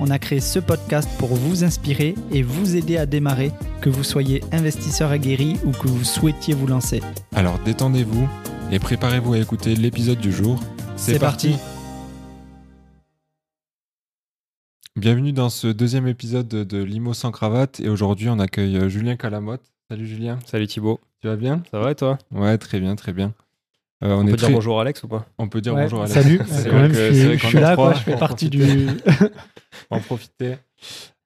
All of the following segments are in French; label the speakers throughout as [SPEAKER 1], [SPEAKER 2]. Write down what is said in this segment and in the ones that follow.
[SPEAKER 1] on a créé ce podcast pour vous inspirer et vous aider à démarrer, que vous soyez investisseur aguerri ou que vous souhaitiez vous lancer.
[SPEAKER 2] Alors détendez-vous et préparez-vous à écouter l'épisode du jour.
[SPEAKER 1] C'est parti.
[SPEAKER 2] Bienvenue dans ce deuxième épisode de, Limo sans cravate et aujourd'hui on accueille euh, Julien Calamotte. Salut Julien,
[SPEAKER 3] Salut Thibaut,
[SPEAKER 2] tu vas bien?
[SPEAKER 3] Ça va et toi?
[SPEAKER 2] Ouais, très bien, très bien. Euh,
[SPEAKER 3] On,
[SPEAKER 2] est
[SPEAKER 3] peut
[SPEAKER 2] très-
[SPEAKER 3] dire bonjour à Alex ou pas?
[SPEAKER 2] On peut dire
[SPEAKER 1] Ouais,
[SPEAKER 2] bonjour à
[SPEAKER 1] Salut,
[SPEAKER 2] C'est
[SPEAKER 1] quand
[SPEAKER 2] vrai
[SPEAKER 1] même,
[SPEAKER 2] que-
[SPEAKER 1] je
[SPEAKER 2] c'est
[SPEAKER 1] suis,
[SPEAKER 2] vrai
[SPEAKER 1] je
[SPEAKER 2] qu'on
[SPEAKER 1] suis
[SPEAKER 2] est
[SPEAKER 1] là, quoi, je fais partie du.
[SPEAKER 2] en profiter.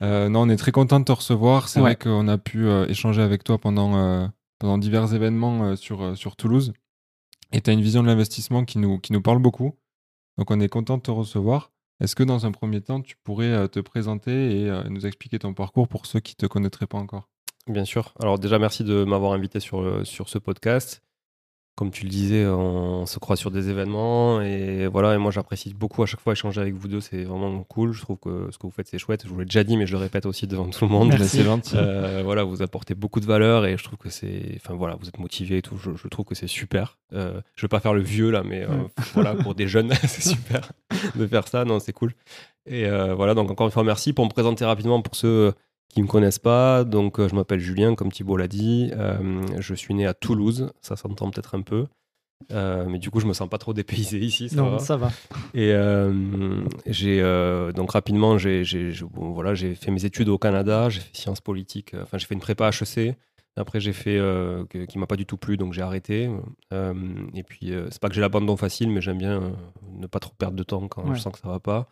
[SPEAKER 2] Euh, non, on est très content de te recevoir. C'est
[SPEAKER 1] Ouais.
[SPEAKER 2] vrai qu'on a pu euh, échanger avec toi pendant, euh, pendant divers événements euh, sur, euh, sur Toulouse. Et tu as une vision de l'investissement qui nous, qui nous parle beaucoup. Donc on est content de te recevoir. Est-ce que dans un premier temps, tu pourrais euh, te présenter et euh, nous expliquer ton parcours pour ceux qui ne te connaîtraient pas encore?
[SPEAKER 3] Bien sûr. Alors déjà merci de m'avoir invité sur, sur ce podcast. Comme tu le disais, on se croit sur des événements et voilà. Et moi j'apprécie beaucoup à chaque fois échanger avec vous deux. C'est vraiment cool. Je trouve que ce que vous faites c'est chouette. Je vous l'ai déjà dit, mais je le répète aussi devant tout le monde.
[SPEAKER 1] Merci.
[SPEAKER 2] Gentil.
[SPEAKER 3] Euh, voilà, vous apportez beaucoup de valeur et je trouve que c'est, enfin voilà, vous êtes motivé et tout. Je, je trouve que c'est super. Euh, je veux pas faire le vieux là, mais euh, voilà, pour des jeunes, c'est super de faire ça. Non, c'est cool. Et euh, voilà, donc encore une fois, merci pour me présenter rapidement pour ceux qui me connaissent pas. Donc, euh, je m'appelle Julien, comme Thibault l'a dit. Euh, je suis né à Toulouse. Ça s'entend peut-être un peu. Euh, mais du coup, je me sens pas trop dépaysé ici. Ça
[SPEAKER 1] Non,
[SPEAKER 3] va.
[SPEAKER 1] ça va.
[SPEAKER 3] Et euh, j'ai donc rapidement, j'ai j'ai- je- bon, voilà, j'ai fait mes études au Canada, j'ai fait sciences politiques, enfin j'ai fait une prépa HEC. Après j'ai fait que- qui m'a pas du tout plu, donc j'ai arrêté. Et puis c'est pas que j'ai l'abandon facile, mais j'aime bien ne pas trop perdre de temps quand
[SPEAKER 1] Ouais.
[SPEAKER 3] je sens que ça va pas.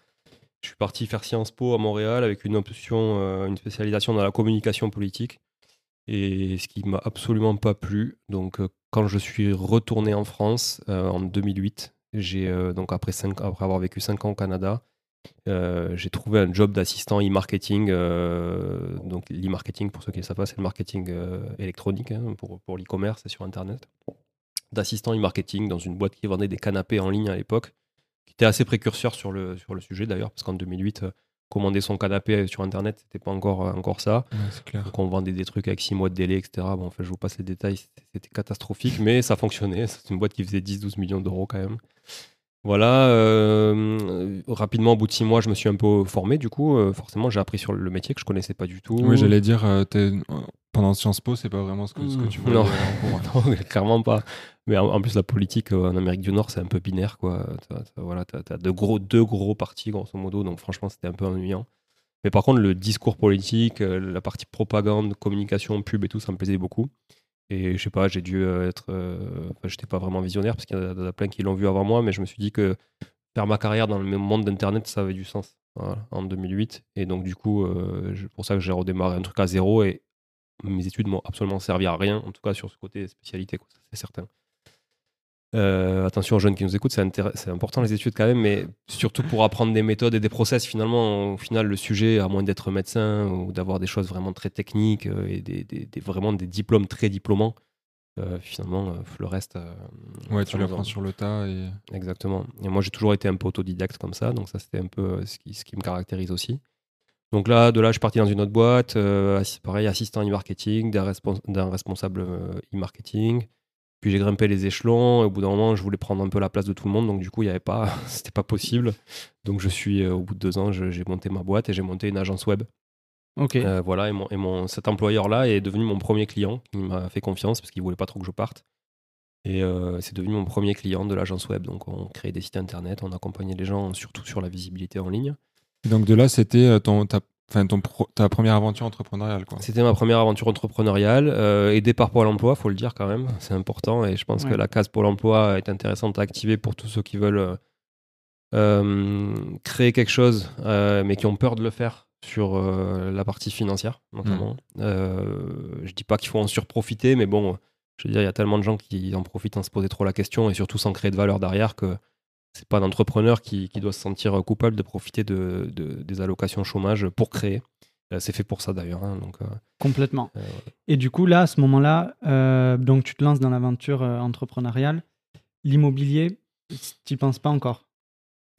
[SPEAKER 3] Je suis parti faire Sciences Po à Montréal avec une option, euh, une spécialisation dans la communication politique. Et ce qui m'a absolument pas plu. Donc, euh, quand je suis retourné en France euh, en 2008, j'ai donc après, avoir vécu 5 ans au Canada, j'ai trouvé un job d'assistant e-marketing. donc, l'e-marketing, pour ceux qui ne savent pas, c'est le marketing électronique hein, pour, pour l'e-commerce et sur Internet. D'assistant e-marketing dans une boîte qui vendait des canapés en ligne à l'époque, qui était assez précurseur sur le, sur le sujet d'ailleurs, parce qu'en 2008, euh, commander son canapé sur Internet, c'était pas encore, euh, encore ça.
[SPEAKER 2] Ouais, clair.
[SPEAKER 3] Donc on vendait des trucs avec 6 mois de délai, etc. Bon, en fait, je vous passe les détails, c'était- catastrophique, mais ça fonctionnait. C'est une boîte qui faisait 10-12 millions d'euros quand même. Voilà, euh, rapidement, au bout de 6 mois, je me suis un peu formé. Du coup, euh, forcément, j'ai appris sur le métier que je connaissais pas du tout.
[SPEAKER 2] Oui, j'allais dire, euh, pendant Sciences Po, c'est pas vraiment ce que, ce que tu voulais.
[SPEAKER 3] Non, clairement pas. Mais en, plus, la politique euh, en Amérique du Nord, c'est un peu binaire. Quoi. T'as- voilà, t'as, gros, deux gros partis, grosso modo. Donc, franchement, c'était un peu ennuyant. Mais par contre, le discours politique, euh, la partie propagande, communication, pub et tout, ça me plaisait beaucoup. Et je sais pas, j'ai dû euh, être. euh, j'étais pas vraiment visionnaire parce qu'il y en a, plein qui l'ont vu avant moi, mais je me suis dit que faire ma carrière dans le monde d'Internet, ça avait du sens. En 2008. Et donc, du coup, euh, pour ça que j'ai redémarré un truc à zéro et mes études m'ont absolument servi à rien, en tout cas sur ce côté spécialité, c'est certain. Euh, attention aux jeunes qui nous écoutent, c'est important les études quand même, mais surtout pour apprendre des méthodes et des process. Finalement, au final, le sujet, à moins d'être médecin ou d'avoir des choses vraiment très techniques euh, et des, des- des- vraiment des diplômes très diplômants, euh, finalement, le reste.
[SPEAKER 2] Ouais, tu l'apprends
[SPEAKER 3] en-
[SPEAKER 2] sur le tas. Et...
[SPEAKER 3] Exactement. Et moi, j'ai toujours été un peu autodidacte comme ça, donc ça, c'était un peu ce qui, ce qui me caractérise aussi. Donc là, de là, je suis parti dans une autre boîte, euh, pareil, assistant e-marketing, d'un respons- d'un responsable e-marketing. Puis j'ai grimpé les échelons, et au bout d'un moment, je voulais prendre un peu la place de tout le monde, donc du coup, il y avait pas, c'était pas possible. Donc je suis, euh, au bout de deux ans, j'ai monté ma boîte et j'ai monté une agence web.
[SPEAKER 1] Ok.
[SPEAKER 3] Euh, voilà, et, mon, et mon, cet employeur-là est devenu mon premier client. Il m'a fait confiance parce qu'il voulait pas trop que je parte. Et euh, c'est devenu mon premier client de l'agence web. Donc, on créait des sites internet, on accompagnait les gens surtout sur la visibilité en ligne.
[SPEAKER 2] Donc de là, c'était ton, ta, enfin, ton pro- ta première aventure entrepreneuriale. Quoi.
[SPEAKER 3] C'était ma première aventure entrepreneuriale, euh, aidée par Pôle emploi, faut le dire quand même. C'est important et je pense
[SPEAKER 1] Ouais.
[SPEAKER 3] que la case Pôle emploi est intéressante à activer pour tous ceux qui veulent euh, euh, créer quelque chose, euh, mais qui ont peur de le faire sur euh, la partie financière, notamment. Euh, je dis pas qu'il faut en surprofiter, mais bon, je veux dire, il y a tellement de gens qui en profitent sans se poser trop la question et surtout sans créer de valeur derrière que c'est pas un entrepreneur qui, qui doit se sentir coupable de profiter de, de- des allocations chômage pour créer. c'est fait pour ça d'ailleurs. hein, donc, euh,
[SPEAKER 1] Complètement.
[SPEAKER 3] euh,
[SPEAKER 1] Et du coup, là, à ce moment-là, euh, donc tu te lances dans l'aventure euh, entrepreneuriale. L'immobilier, tu penses pas encore?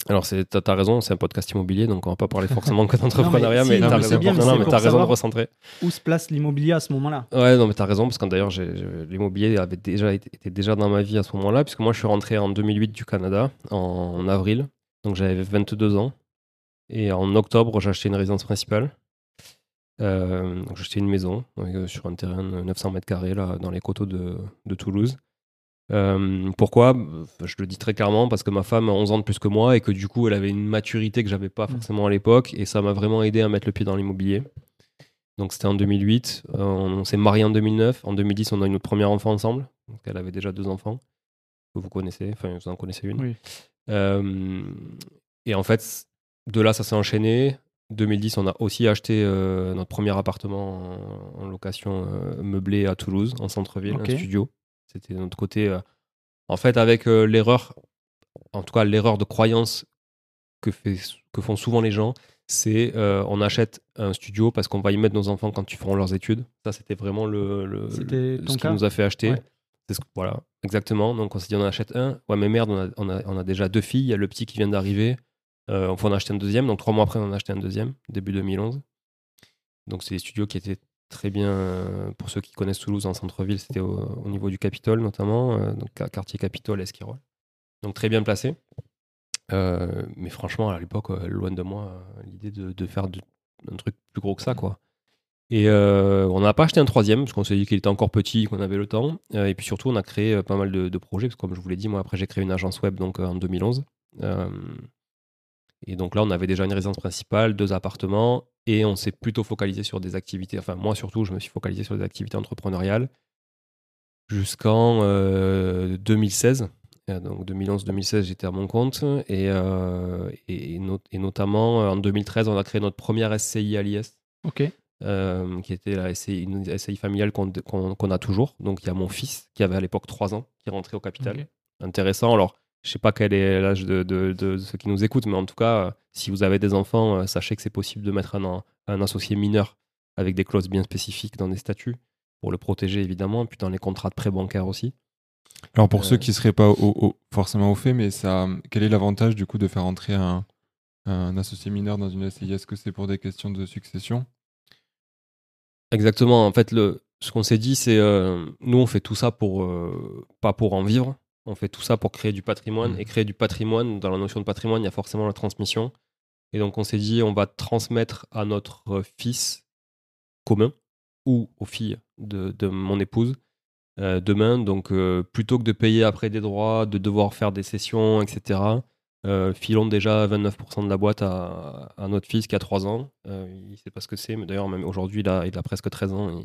[SPEAKER 3] Alors, t'as as raison, c'est un podcast immobilier, donc on va pas parler forcément que d'entrepreneuriat,
[SPEAKER 1] si,
[SPEAKER 3] mais t'as
[SPEAKER 1] mais c'est
[SPEAKER 3] raison,
[SPEAKER 1] bien,
[SPEAKER 3] non, mais de recentrer.
[SPEAKER 1] Où se place l'immobilier à ce moment-là
[SPEAKER 3] Ouais, non, mais t'as raison, parce que d'ailleurs, l'immobilier avait déjà été, était déjà dans ma vie à ce moment-là, puisque moi, je suis rentré en 2008 du Canada, en, en avril, donc j'avais 22 ans. Et en octobre, j'ai acheté une résidence principale. Euh, j'ai acheté une maison euh, sur un terrain de 900 mètres carrés, là, dans les coteaux de, de Toulouse. Euh, pourquoi? Je le dis très clairement, parce que ma femme a 11 ans de plus que moi, et que du coup, elle avait une maturité que j'avais pas
[SPEAKER 1] Mm.
[SPEAKER 3] forcément à l'époque, et ça m'a vraiment aidé à mettre le pied dans l'immobilier. Donc c'était en 2008. Euh, on s'est marié en 2009. En 2010, on a eu notre premier enfant ensemble. Donc elle avait déjà deux enfants que vous connaissez. Enfin, vous en connaissez une.
[SPEAKER 1] Oui.
[SPEAKER 3] Euh, et en fait, de là, ça s'est enchaîné. 2010, on a aussi acheté notre premier appartement en, en location euh, meublé à Toulouse, en centre-ville,
[SPEAKER 1] Ok.
[SPEAKER 3] un studio. C'était de notre côté. euh, en fait, avec euh, l'erreur, en tout cas l'erreur de croyance que, fait, que font souvent les gens, c'est euh, on achète un studio parce qu'on va y mettre nos enfants quand ils feront leurs études. Ça, c'était vraiment le, ce qui nous a fait acheter.
[SPEAKER 1] Ouais.
[SPEAKER 3] C'est ce que- voilà, exactement. Donc on s'est dit on en achète un. Ouais, mais merde, on a, on a- on a déjà deux filles. Il y a le petit qui vient d'arriver. Euh, on faut en acheter un deuxième. Donc trois mois après, on en a acheté un deuxième, début 2011. Donc c'est des studios qui étaient très bien, euh, pour ceux qui connaissent Toulouse en centre-ville, c'était au, au niveau du Capitole notamment, euh, donc quar- quartier Capitole, Esquirol. Donc très bien placé. Euh, mais franchement, à l'époque, loin de moi, l'idée de, faire un truc plus gros que ça, quoi. Et on n'a pas acheté un troisième, parce qu'on s'est dit qu'il était encore petit, qu'on avait le temps. Et puis surtout, on a créé pas mal de, de projets, parce que comme je vous l'ai dit, moi, après, j'ai créé une agence web donc, en 2011. Euh, et donc là, on avait déjà une résidence principale, deux appartements, et on s'est plutôt focalisé sur des activités. Enfin, moi surtout, je me suis focalisé sur des activités entrepreneuriales jusqu'en euh, 2016. Euh, Donc 2011-2016, j'étais à mon compte. Et, euh, et, no- et notamment, euh, en 2013, on a créé notre première SCI à l'IS,
[SPEAKER 1] Ok.
[SPEAKER 3] euh, qui était la SCI, une SCI familiale qu'on a toujours. Donc il y a mon fils, qui avait à l'époque 3 ans, qui est rentré au capital. Intéressant. Alors, je sais pas quel est l'âge de, de- de ceux qui nous écoutent, mais en tout cas, euh, si vous avez des enfants, euh, sachez que c'est possible de mettre un, un associé mineur avec des clauses bien spécifiques dans des statuts pour le protéger évidemment, puis dans les contrats de prêt bancaire aussi.
[SPEAKER 2] Alors pour
[SPEAKER 3] Euh,
[SPEAKER 2] ceux qui seraient pas au- au- forcément au fait, mais ça, quel est l'avantage du coup de faire entrer un, un associé mineur dans une SCI Est-ce que c'est pour des questions de succession?
[SPEAKER 3] Exactement. En fait, le, ce qu'on s'est dit, c'est euh, nous, on fait tout ça pour euh, pas pour en vivre. On fait tout ça pour créer du patrimoine. Et créer du patrimoine, dans la notion de patrimoine, il y a forcément la transmission. Et donc, on s'est dit, on va transmettre à notre euh, fils commun ou aux filles de, de mon épouse euh, demain. Donc, euh, plutôt que de payer après des droits, de devoir faire des sessions, etc., euh, filons déjà 29% de la boîte à, à notre fils qui a 3 ans. Il sait pas ce que c'est, mais d'ailleurs, même aujourd'hui, il a, il a presque 13 ans.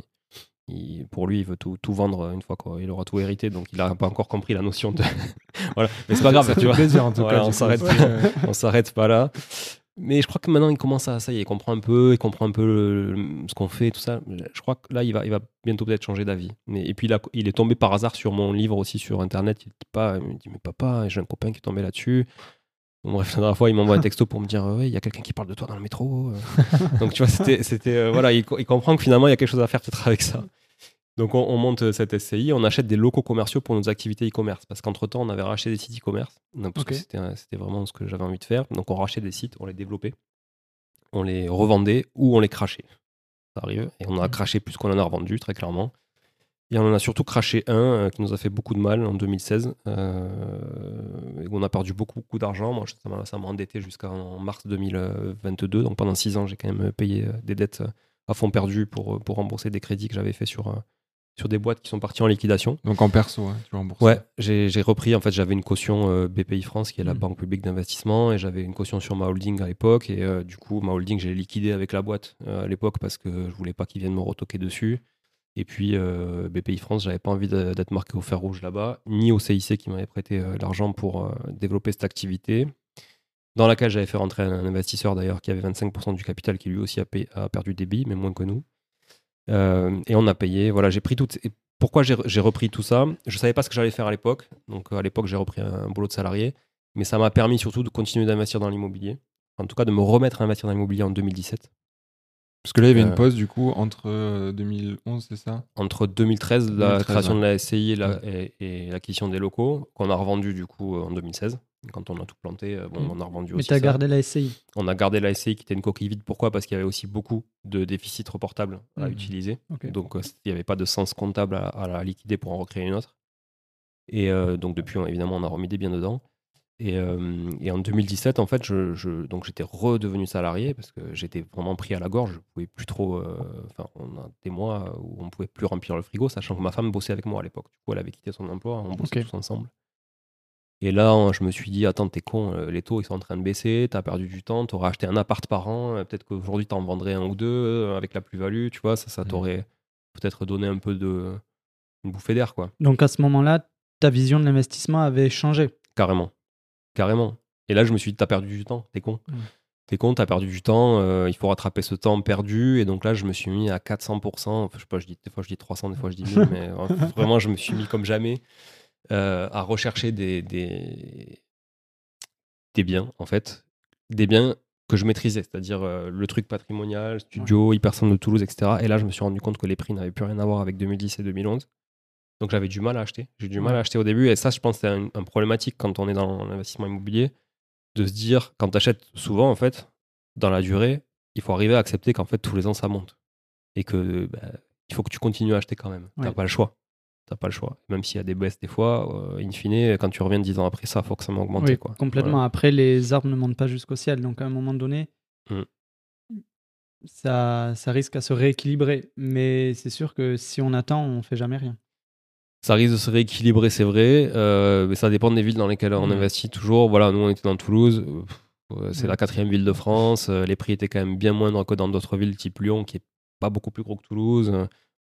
[SPEAKER 3] Il- pour lui, il veut tout, tout vendre une fois qu'il aura tout hérité, donc il n'a pas encore compris la notion de. voilà, mais c'est pas grave,
[SPEAKER 2] Ça
[SPEAKER 3] tu
[SPEAKER 2] fait
[SPEAKER 3] vois.
[SPEAKER 2] plaisir en tout
[SPEAKER 3] Voilà,
[SPEAKER 2] cas.
[SPEAKER 3] on s'arrête on s'arrête pas là. Mais je crois que maintenant, il commence à ça y est, il comprend un peu, il comprend un peu le- ce qu'on fait, tout ça. Je crois que là, il va, il va bientôt peut-être changer d'avis. Et puis là, il est tombé par hasard sur mon livre aussi sur internet. Il, dit pas, il me dit mais papa, j'ai un copain qui est tombé là-dessus. Bon, bref, la dernière fois, il m'envoie un texto pour me dire ouais, il y a quelqu'un qui parle de toi dans le métro. euh. Donc tu vois, c'était, euh, voilà, il, co- il comprend que finalement, il y a quelque chose à faire peut-être avec ça. Donc on, on monte cette SCI, on achète des locaux commerciaux pour nos activités e-commerce. Parce qu'entre-temps, on avait racheté des sites e-commerce. Parce que c'était, vraiment ce que j'avais envie de faire. Donc on rachetait des sites, on les développait, on les revendait ou on les crachait. Ça arrive. Et on a craché plus qu'on en a revendu, très clairement. Et on en a surtout craché un euh, qui nous a fait beaucoup de mal en 2016. euh, et où on a perdu beaucoup, beaucoup d'argent. Moi, ça m'a, endetté jusqu'en mars 2022. Donc pendant six ans, j'ai quand même payé euh, des dettes euh, à fond perdu pour, pour rembourser des crédits que j'avais fait sur, sur des boîtes qui sont parties en liquidation.
[SPEAKER 2] Donc en perso, ouais, tu rembourses.
[SPEAKER 3] Ouais, j'ai repris. En fait, j'avais une caution euh, BPI France, qui est la
[SPEAKER 2] Mm.
[SPEAKER 3] banque publique d'investissement, et j'avais une caution sur ma holding à l'époque. Et euh, du coup, ma holding, j'ai liquidé avec la boîte euh, à l'époque parce que je voulais pas qu'ils viennent me retoquer dessus. Et puis, euh, BPI France, j'avais pas envie d'être marqué au fer rouge là-bas, ni au CIC qui m'avait prêté euh, l'argent pour euh, développer cette activité, dans laquelle j'avais fait rentrer un investisseur d'ailleurs qui avait 25% du capital, qui lui aussi a, perdu des billes, mais moins que nous. Euh, et on a payé. Voilà, j'ai pris tout. pourquoi j'ai repris tout ça? Je savais pas ce que j'allais faire à l'époque. Donc à l'époque, j'ai repris un boulot de salarié, mais ça m'a permis surtout de continuer d'investir dans l'immobilier. En tout cas, de me remettre à investir dans l'immobilier en 2017.
[SPEAKER 2] Parce que là, il y avait
[SPEAKER 3] Euh,
[SPEAKER 2] une pause du coup entre euh, 2011, c'est ça?
[SPEAKER 3] Entre 2013, la
[SPEAKER 2] 2013,
[SPEAKER 3] création
[SPEAKER 2] ouais.
[SPEAKER 3] de la SCI et la- et, et l'acquisition des locaux, qu'on a revendu du coup euh, en 2016. Quand on a tout planté, euh, bon,
[SPEAKER 1] Mm.
[SPEAKER 3] on a revendu
[SPEAKER 1] Mais
[SPEAKER 3] aussi.
[SPEAKER 1] tu as
[SPEAKER 3] ça.
[SPEAKER 1] gardé la SCI.
[SPEAKER 3] On a gardé la SCI qui était une coquille vide. Pourquoi? Parce qu'il y avait aussi beaucoup de déficits reportables à
[SPEAKER 1] Mhm.
[SPEAKER 3] utiliser. Donc, euh, il n'y avait pas de sens comptable à, à la liquider pour en recréer une autre. Et euh, donc, depuis, on- évidemment, on a remis des biens dedans. Et, euh, et en 2017, en fait, je, je- donc j'étais redevenu salarié parce que j'étais vraiment pris à la gorge. Je pouvais plus trop. euh, Enfin, on a des mois où on pouvait plus remplir le frigo, sachant que ma femme bossait avec moi à l'époque. Du coup, elle avait quitté son emploi, on bossait tous ensemble. Et là, je me suis dit, attends, t'es con, euh, les taux ils sont en train de baisser, t'as perdu du temps, t'aurais acheté un appart par an, euh, peut-être qu'aujourd'hui t'en vendrais un ou deux avec la plus-value, tu vois, ça, ça
[SPEAKER 2] Mhm.
[SPEAKER 3] t'aurait peut-être donné un peu de une bouffée d'air, quoi.
[SPEAKER 1] Donc à ce moment-là, ta vision de l'investissement avait changé.
[SPEAKER 3] Carrément. Carrément. Et là, je me suis dit, t'as perdu du temps, t'es con.
[SPEAKER 1] Mm.
[SPEAKER 3] T'es con, t'as perdu du temps, euh, il faut rattraper ce temps perdu. Et donc là, je me suis mis à 400%. Enfin, je sais pas, je dis, des fois je dis 300, des fois je dis 1000, mais euh, vraiment, je me suis mis comme jamais euh, à rechercher des, des, des biens, en fait. Des biens que je maîtrisais, c'est-à-dire euh, le truc patrimonial, studio, hypercentre de Toulouse, etc. Et là, je me suis rendu compte que les prix n'avaient plus rien à voir avec 2010 et 2011. Donc j'avais du mal à acheter. J'ai du mal à acheter au début. Et ça, je pense que c'est un, un problématique quand on est dans l'investissement immobilier, de se dire, quand tu achètes souvent, en fait, dans la durée, il faut arriver à accepter qu'en fait, tous les ans, ça monte. Et que bah, il faut que tu continues à acheter quand même. Tu
[SPEAKER 1] Ouais.
[SPEAKER 3] n'as pas le choix. T'as pas le choix. Même s'il y a des baisses des fois, euh, in fine, quand tu reviens 10 ans après ça, faut que ça m'a augmenté.
[SPEAKER 1] Oui,
[SPEAKER 3] quoi.
[SPEAKER 1] complètement.
[SPEAKER 3] Voilà.
[SPEAKER 1] Après, les arbres ne montent pas jusqu'au ciel. Donc à un moment donné,
[SPEAKER 3] Mm.
[SPEAKER 1] ça, ça risque à se rééquilibrer. Mais c'est sûr que si on attend, on fait jamais rien.
[SPEAKER 3] Ça risque de se rééquilibrer, c'est vrai, euh, mais ça dépend des villes dans lesquelles on
[SPEAKER 1] Mhm.
[SPEAKER 3] investit toujours. Voilà, nous on était dans Toulouse, euh, c'est
[SPEAKER 1] Mhm.
[SPEAKER 3] la quatrième ville de France, euh, les prix étaient quand même bien moindres que dans d'autres villes type Lyon, qui est pas beaucoup plus gros que Toulouse.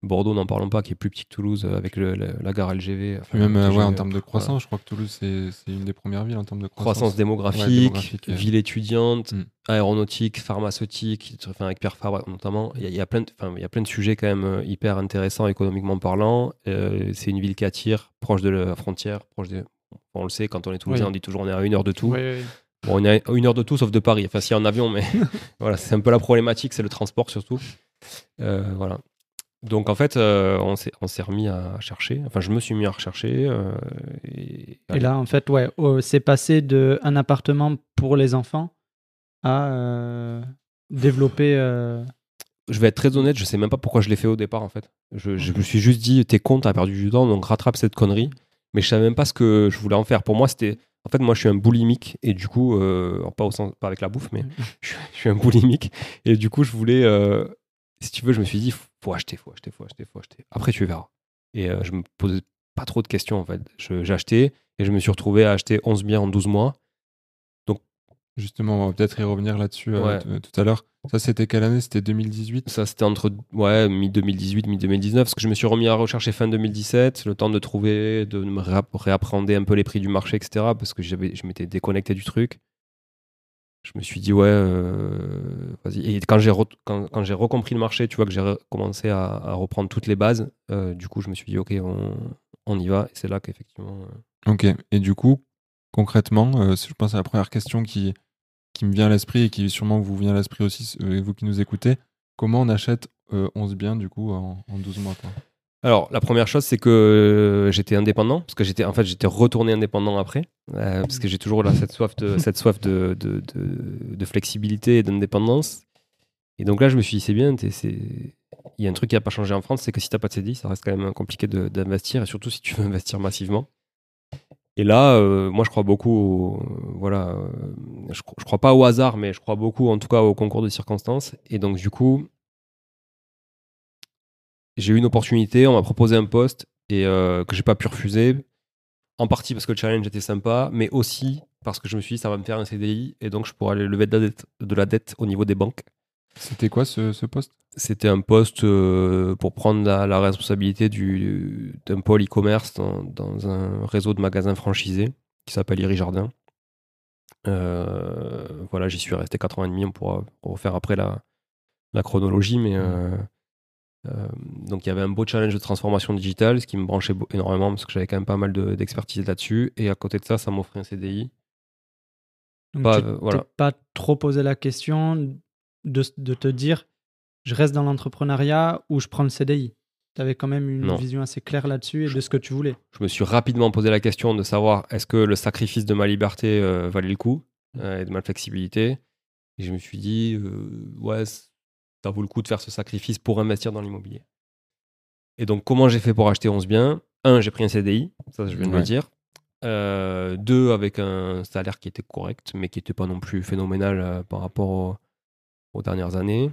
[SPEAKER 3] Euh, Bordeaux, n'en parlons pas, qui est plus petit que Toulouse euh, avec le- le- la gare LGV. enfin,
[SPEAKER 2] même euh, ouais, en termes de
[SPEAKER 3] voilà.
[SPEAKER 2] croissance, je crois que Toulouse, c'est c'est une des premières villes en termes de croissance.
[SPEAKER 3] Croissance démographique,
[SPEAKER 2] Ouais, démographique, euh.
[SPEAKER 3] ville étudiante,
[SPEAKER 2] Mm.
[SPEAKER 3] aéronautique, pharmaceutique, enfin, avec Pierre Fabre notamment. Il y, a- il y a plein de, enfin, il y a plein de sujets quand même euh, hyper intéressants économiquement parlant. Euh, c'est une ville qui attire, proche de la frontière, proche des... On le sait, quand on est toulousain,
[SPEAKER 1] Oui.
[SPEAKER 3] on dit toujours on est à une heure de tout.
[SPEAKER 1] Oui, oui.
[SPEAKER 3] Bon, on est à une heure de tout sauf de Paris. Enfin, si en avion, mais voilà, c'est un peu la problématique, c'est le transport surtout. Euh, voilà. Donc en fait, euh, on s'est remis à chercher. Enfin, je me suis mis à rechercher. euh, et,
[SPEAKER 1] Et là, en fait, ouais, oh, c'est passé de un appartement pour les enfants à euh, développer.
[SPEAKER 3] je vais être très honnête, je sais même pas pourquoi je l'ai fait au départ en fait. Je, je me suis juste dit, t'es con, t'as perdu du temps, donc rattrape cette connerie. Mais je savais même pas ce que je voulais en faire. Pour moi, c'était. En fait, moi, je suis un boulimique et du coup, euh, pas, au sens, pas avec la bouffe, mais je, suis- je suis un boulimique et du coup, je voulais. euh, si tu veux, je me suis dit, faut acheter, faut acheter, faut acheter, faut acheter. Après, tu verras. Et euh, je me posais pas trop de questions en fait. J'ai acheté et je me suis retrouvé à acheter 11 biens en 12 mois.
[SPEAKER 2] Justement, on va peut-être y revenir là-dessus euh,
[SPEAKER 3] Ouais.
[SPEAKER 2] t- tout à l'heure. Ça, c'était quelle année? C'était 2018
[SPEAKER 3] Ça, c'était entre ouais, mi-2018, mi-2019, parce que je me suis remis à rechercher fin 2017, le temps de trouver, de me réapp- réappréhender un peu les prix du marché, etc., parce que je m'étais déconnecté du truc. Je me suis dit, ouais, euh, vas-y. Et quand j'ai, quand, j'ai recompris le marché, tu vois, que j'ai commencé à, reprendre toutes les bases, euh, du coup, je me suis dit, ok, on, y va. Et c'est là qu'effectivement. euh,
[SPEAKER 2] Ok. Et du coup, concrètement, je pense à la première question qui, me vient à l'esprit et qui sûrement vous vient à l'esprit aussi, vous qui nous écoutez. Comment on achète euh, 11 biens du coup en, en 12 mois
[SPEAKER 3] Alors, la première chose, c'est que euh, j'étais indépendant, parce que j'étais, en fait, j'étais retourné indépendant après, euh, parce que j'ai toujours là, cette soif de, cette soif de, de, de- de flexibilité et d'indépendance. Et donc là, je me suis dit, c'est bien, c'est... il y a un truc qui n'a pas changé en France, c'est que si tu n'as pas de CDI, ça reste quand même compliqué d'investir, et surtout si tu veux investir massivement. Et là, euh, moi, je crois beaucoup, au- voilà, euh, je, je crois pas au hasard, mais je crois beaucoup, en tout cas, au concours de circonstances. Et donc, du coup, j'ai eu une opportunité, on m'a proposé un poste et euh, que j'ai pas pu refuser. En partie parce que le challenge était sympa, mais aussi parce que je me suis dit ça va me faire un CDI et donc je pourrais aller lever de la dette, de la dette au niveau des banques.
[SPEAKER 2] C'était quoi ce, ce poste?
[SPEAKER 3] C'était un poste euh, pour prendre la, la responsabilité du- d'un pôle e-commerce dans, dans un réseau de magasins franchisés qui s'appelle Iri Jardin. Euh, voilà, j'y suis resté 4 ans et demi. On pourra refaire après la, la chronologie, mais euh, euh, donc il y avait un beau challenge de transformation digitale, ce qui me branchait énormément parce que j'avais quand même pas mal de- d'expertise là-dessus. Et à côté de ça, ça m'offrait un CDI.
[SPEAKER 1] donc
[SPEAKER 3] Pas,
[SPEAKER 1] tu
[SPEAKER 3] euh, voilà.
[SPEAKER 1] pas trop posé la question de, de te dire je reste dans l'entrepreneuriat ou je prends le CDI Tu avais quand même une
[SPEAKER 3] Non.
[SPEAKER 1] vision assez claire là-dessus et de ce que tu voulais.
[SPEAKER 3] Je me suis rapidement posé la question de savoir est-ce que le sacrifice de ma liberté euh, valait le coup euh, et de ma flexibilité? Et je me suis dit, euh, ouais, ça vaut le coup de faire ce sacrifice pour investir dans l'immobilier. Et donc, comment j'ai fait pour acheter 11 biens? Un, j'ai pris un CDI, ça je viens de le dire. Euh, deux, avec un salaire qui était correct, mais qui n'était pas non plus phénoménal euh, par rapport au- aux dernières années.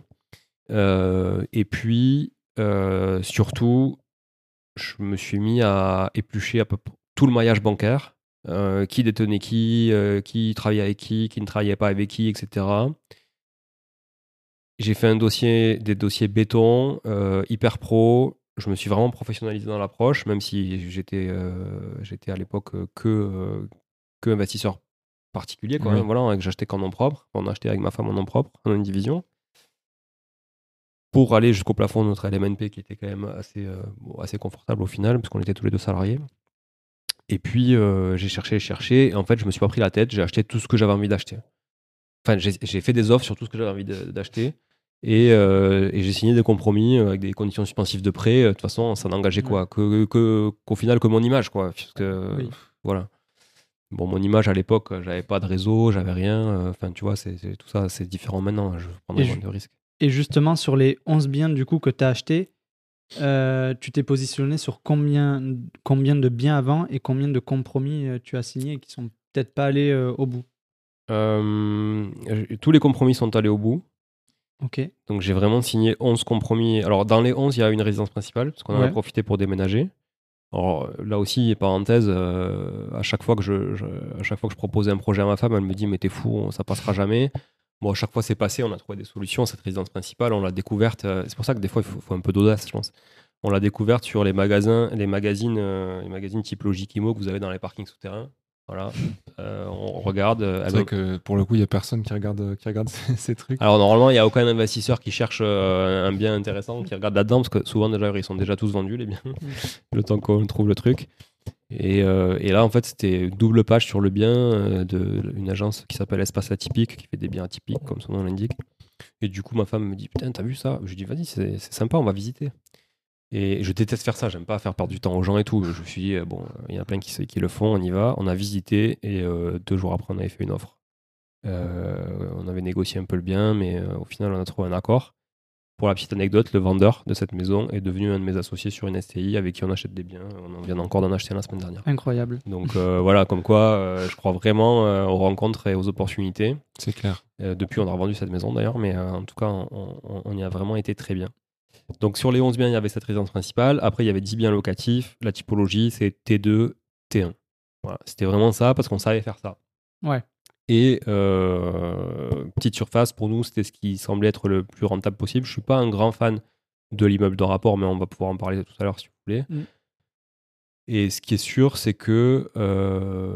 [SPEAKER 3] Euh, et puis, euh, surtout, je me suis mis à éplucher à peu près tout le maillage bancaire. qui détenait qui, qui travaillait avec qui, qui ne travaillait pas avec qui, etc. J'ai fait un dossier, des dossiers béton, euh, hyper pro. Je me suis vraiment professionnalisé dans l'approche, même si j'étais euh, j'étais à l'époque euh, que, euh, que investisseur particulier, quoi,
[SPEAKER 2] Oui.
[SPEAKER 3] hein, voilà, et que j'achetais qu'en nom propre. On achetait avec ma femme en nom propre, en indivision. Pour aller jusqu'au plafond de notre LMNP, qui était quand même assez, assez confortable au final, parce qu'on était tous les deux salariés. Et puis, j'ai cherché, cherché, et en fait, je me suis pas pris la tête, j'ai acheté tout ce que j'avais envie d'acheter. Enfin, j'ai fait des offres sur tout ce que j'avais envie d'acheter. Et, euh, et j'ai signé des compromis euh, avec des conditions suspensives de prêt. Euh, De toute façon, ça n'engageait quoi que, que- Qu'au final, que mon image, quoi. Puisque,
[SPEAKER 1] Oui.
[SPEAKER 3] voilà. Bon, mon image à l'époque, j'avais pas de réseau, j'avais rien. Enfin, tu vois, c'est c'est- tout ça, c'est différent maintenant. Je prends moins de risques.
[SPEAKER 1] Et justement, sur les 11 biens du coup que tu as achetés, euh, tu t'es positionné sur combien, combien de biens avant et combien de compromis euh, tu as signés et qui sont peut-être pas allés euh, au bout?
[SPEAKER 3] Tous les compromis sont allés au bout.
[SPEAKER 1] Ok.
[SPEAKER 3] Donc j'ai vraiment signé 11 compromis. Alors dans les 11, il y a une résidence principale, parce qu'on en
[SPEAKER 1] Ouais.
[SPEAKER 3] a profité pour déménager. Alors là aussi, parenthèse, euh, à, chaque fois que je, je- à chaque fois que je proposais un projet à ma femme, elle me dit mais t'es fou, ça passera jamais. Bon, à chaque fois c'est passé, on a trouvé des solutions. Cette résidence principale, on l'a découverte. euh, c'est pour ça que des fois il faut, faut un peu d'audace, je pense. On l'a découverte sur les magasins, les magazines, euh, les magazines type Logic Imo que vous avez dans les parkings souterrains. Voilà, Euh, on regarde. euh,
[SPEAKER 2] C'est vrai que pour le coup, il n'y a personne qui regarde, qui regarde ces, ces trucs.
[SPEAKER 3] alors normalement, il n'y a aucun investisseur qui cherche euh, un bien intéressant, qui regarde là-dedans, parce que souvent déjà, ils sont déjà tous vendus, les biens, le temps qu'on trouve le truc. Et, euh, et là, en fait, c'était double page sur le bien euh, d'une agence qui s'appelle Espace Atypique, qui fait des biens atypiques, comme son nom l'indique. Et du coup, ma femme me dit Putain, t'as vu ça? Je lui dis Vas-y, c'est sympa, on va visiter. Et je déteste faire ça, j'aime pas faire perdre du temps aux gens et tout. Je me suis dit, bon, il y en a plein qui, le font, on y va. On a visité et euh, deux jours après, on avait fait une offre. Euh, on avait négocié un peu le bien, mais euh, au final, on a trouvé un accord. Pour la petite anecdote, le vendeur de cette maison est devenu un de mes associés sur une STI avec qui on achète des biens. On en vient encore d'en acheter un la semaine dernière.
[SPEAKER 1] Incroyable.
[SPEAKER 3] Donc euh, voilà, comme quoi, euh, je crois vraiment euh, aux rencontres et aux opportunités.
[SPEAKER 2] C'est clair.
[SPEAKER 3] Euh, depuis, on a revendu cette maison d'ailleurs, mais euh, en tout cas, on, on- on y a vraiment été très bien. Donc sur les 11 biens, il y avait cette résidence principale. Après, il y avait 10 biens locatifs. La typologie, c'est T2, T1. Voilà, c'était vraiment ça parce qu'on savait faire ça.
[SPEAKER 1] Ouais.
[SPEAKER 3] Et euh, petite surface, pour nous, c'était ce qui semblait être le plus rentable possible. Je suis pas un grand fan de l'immeuble de rapport, mais on va pouvoir en parler tout à l'heure si vous voulez.
[SPEAKER 1] Mm.
[SPEAKER 3] Et ce qui est sûr, c'est que euh,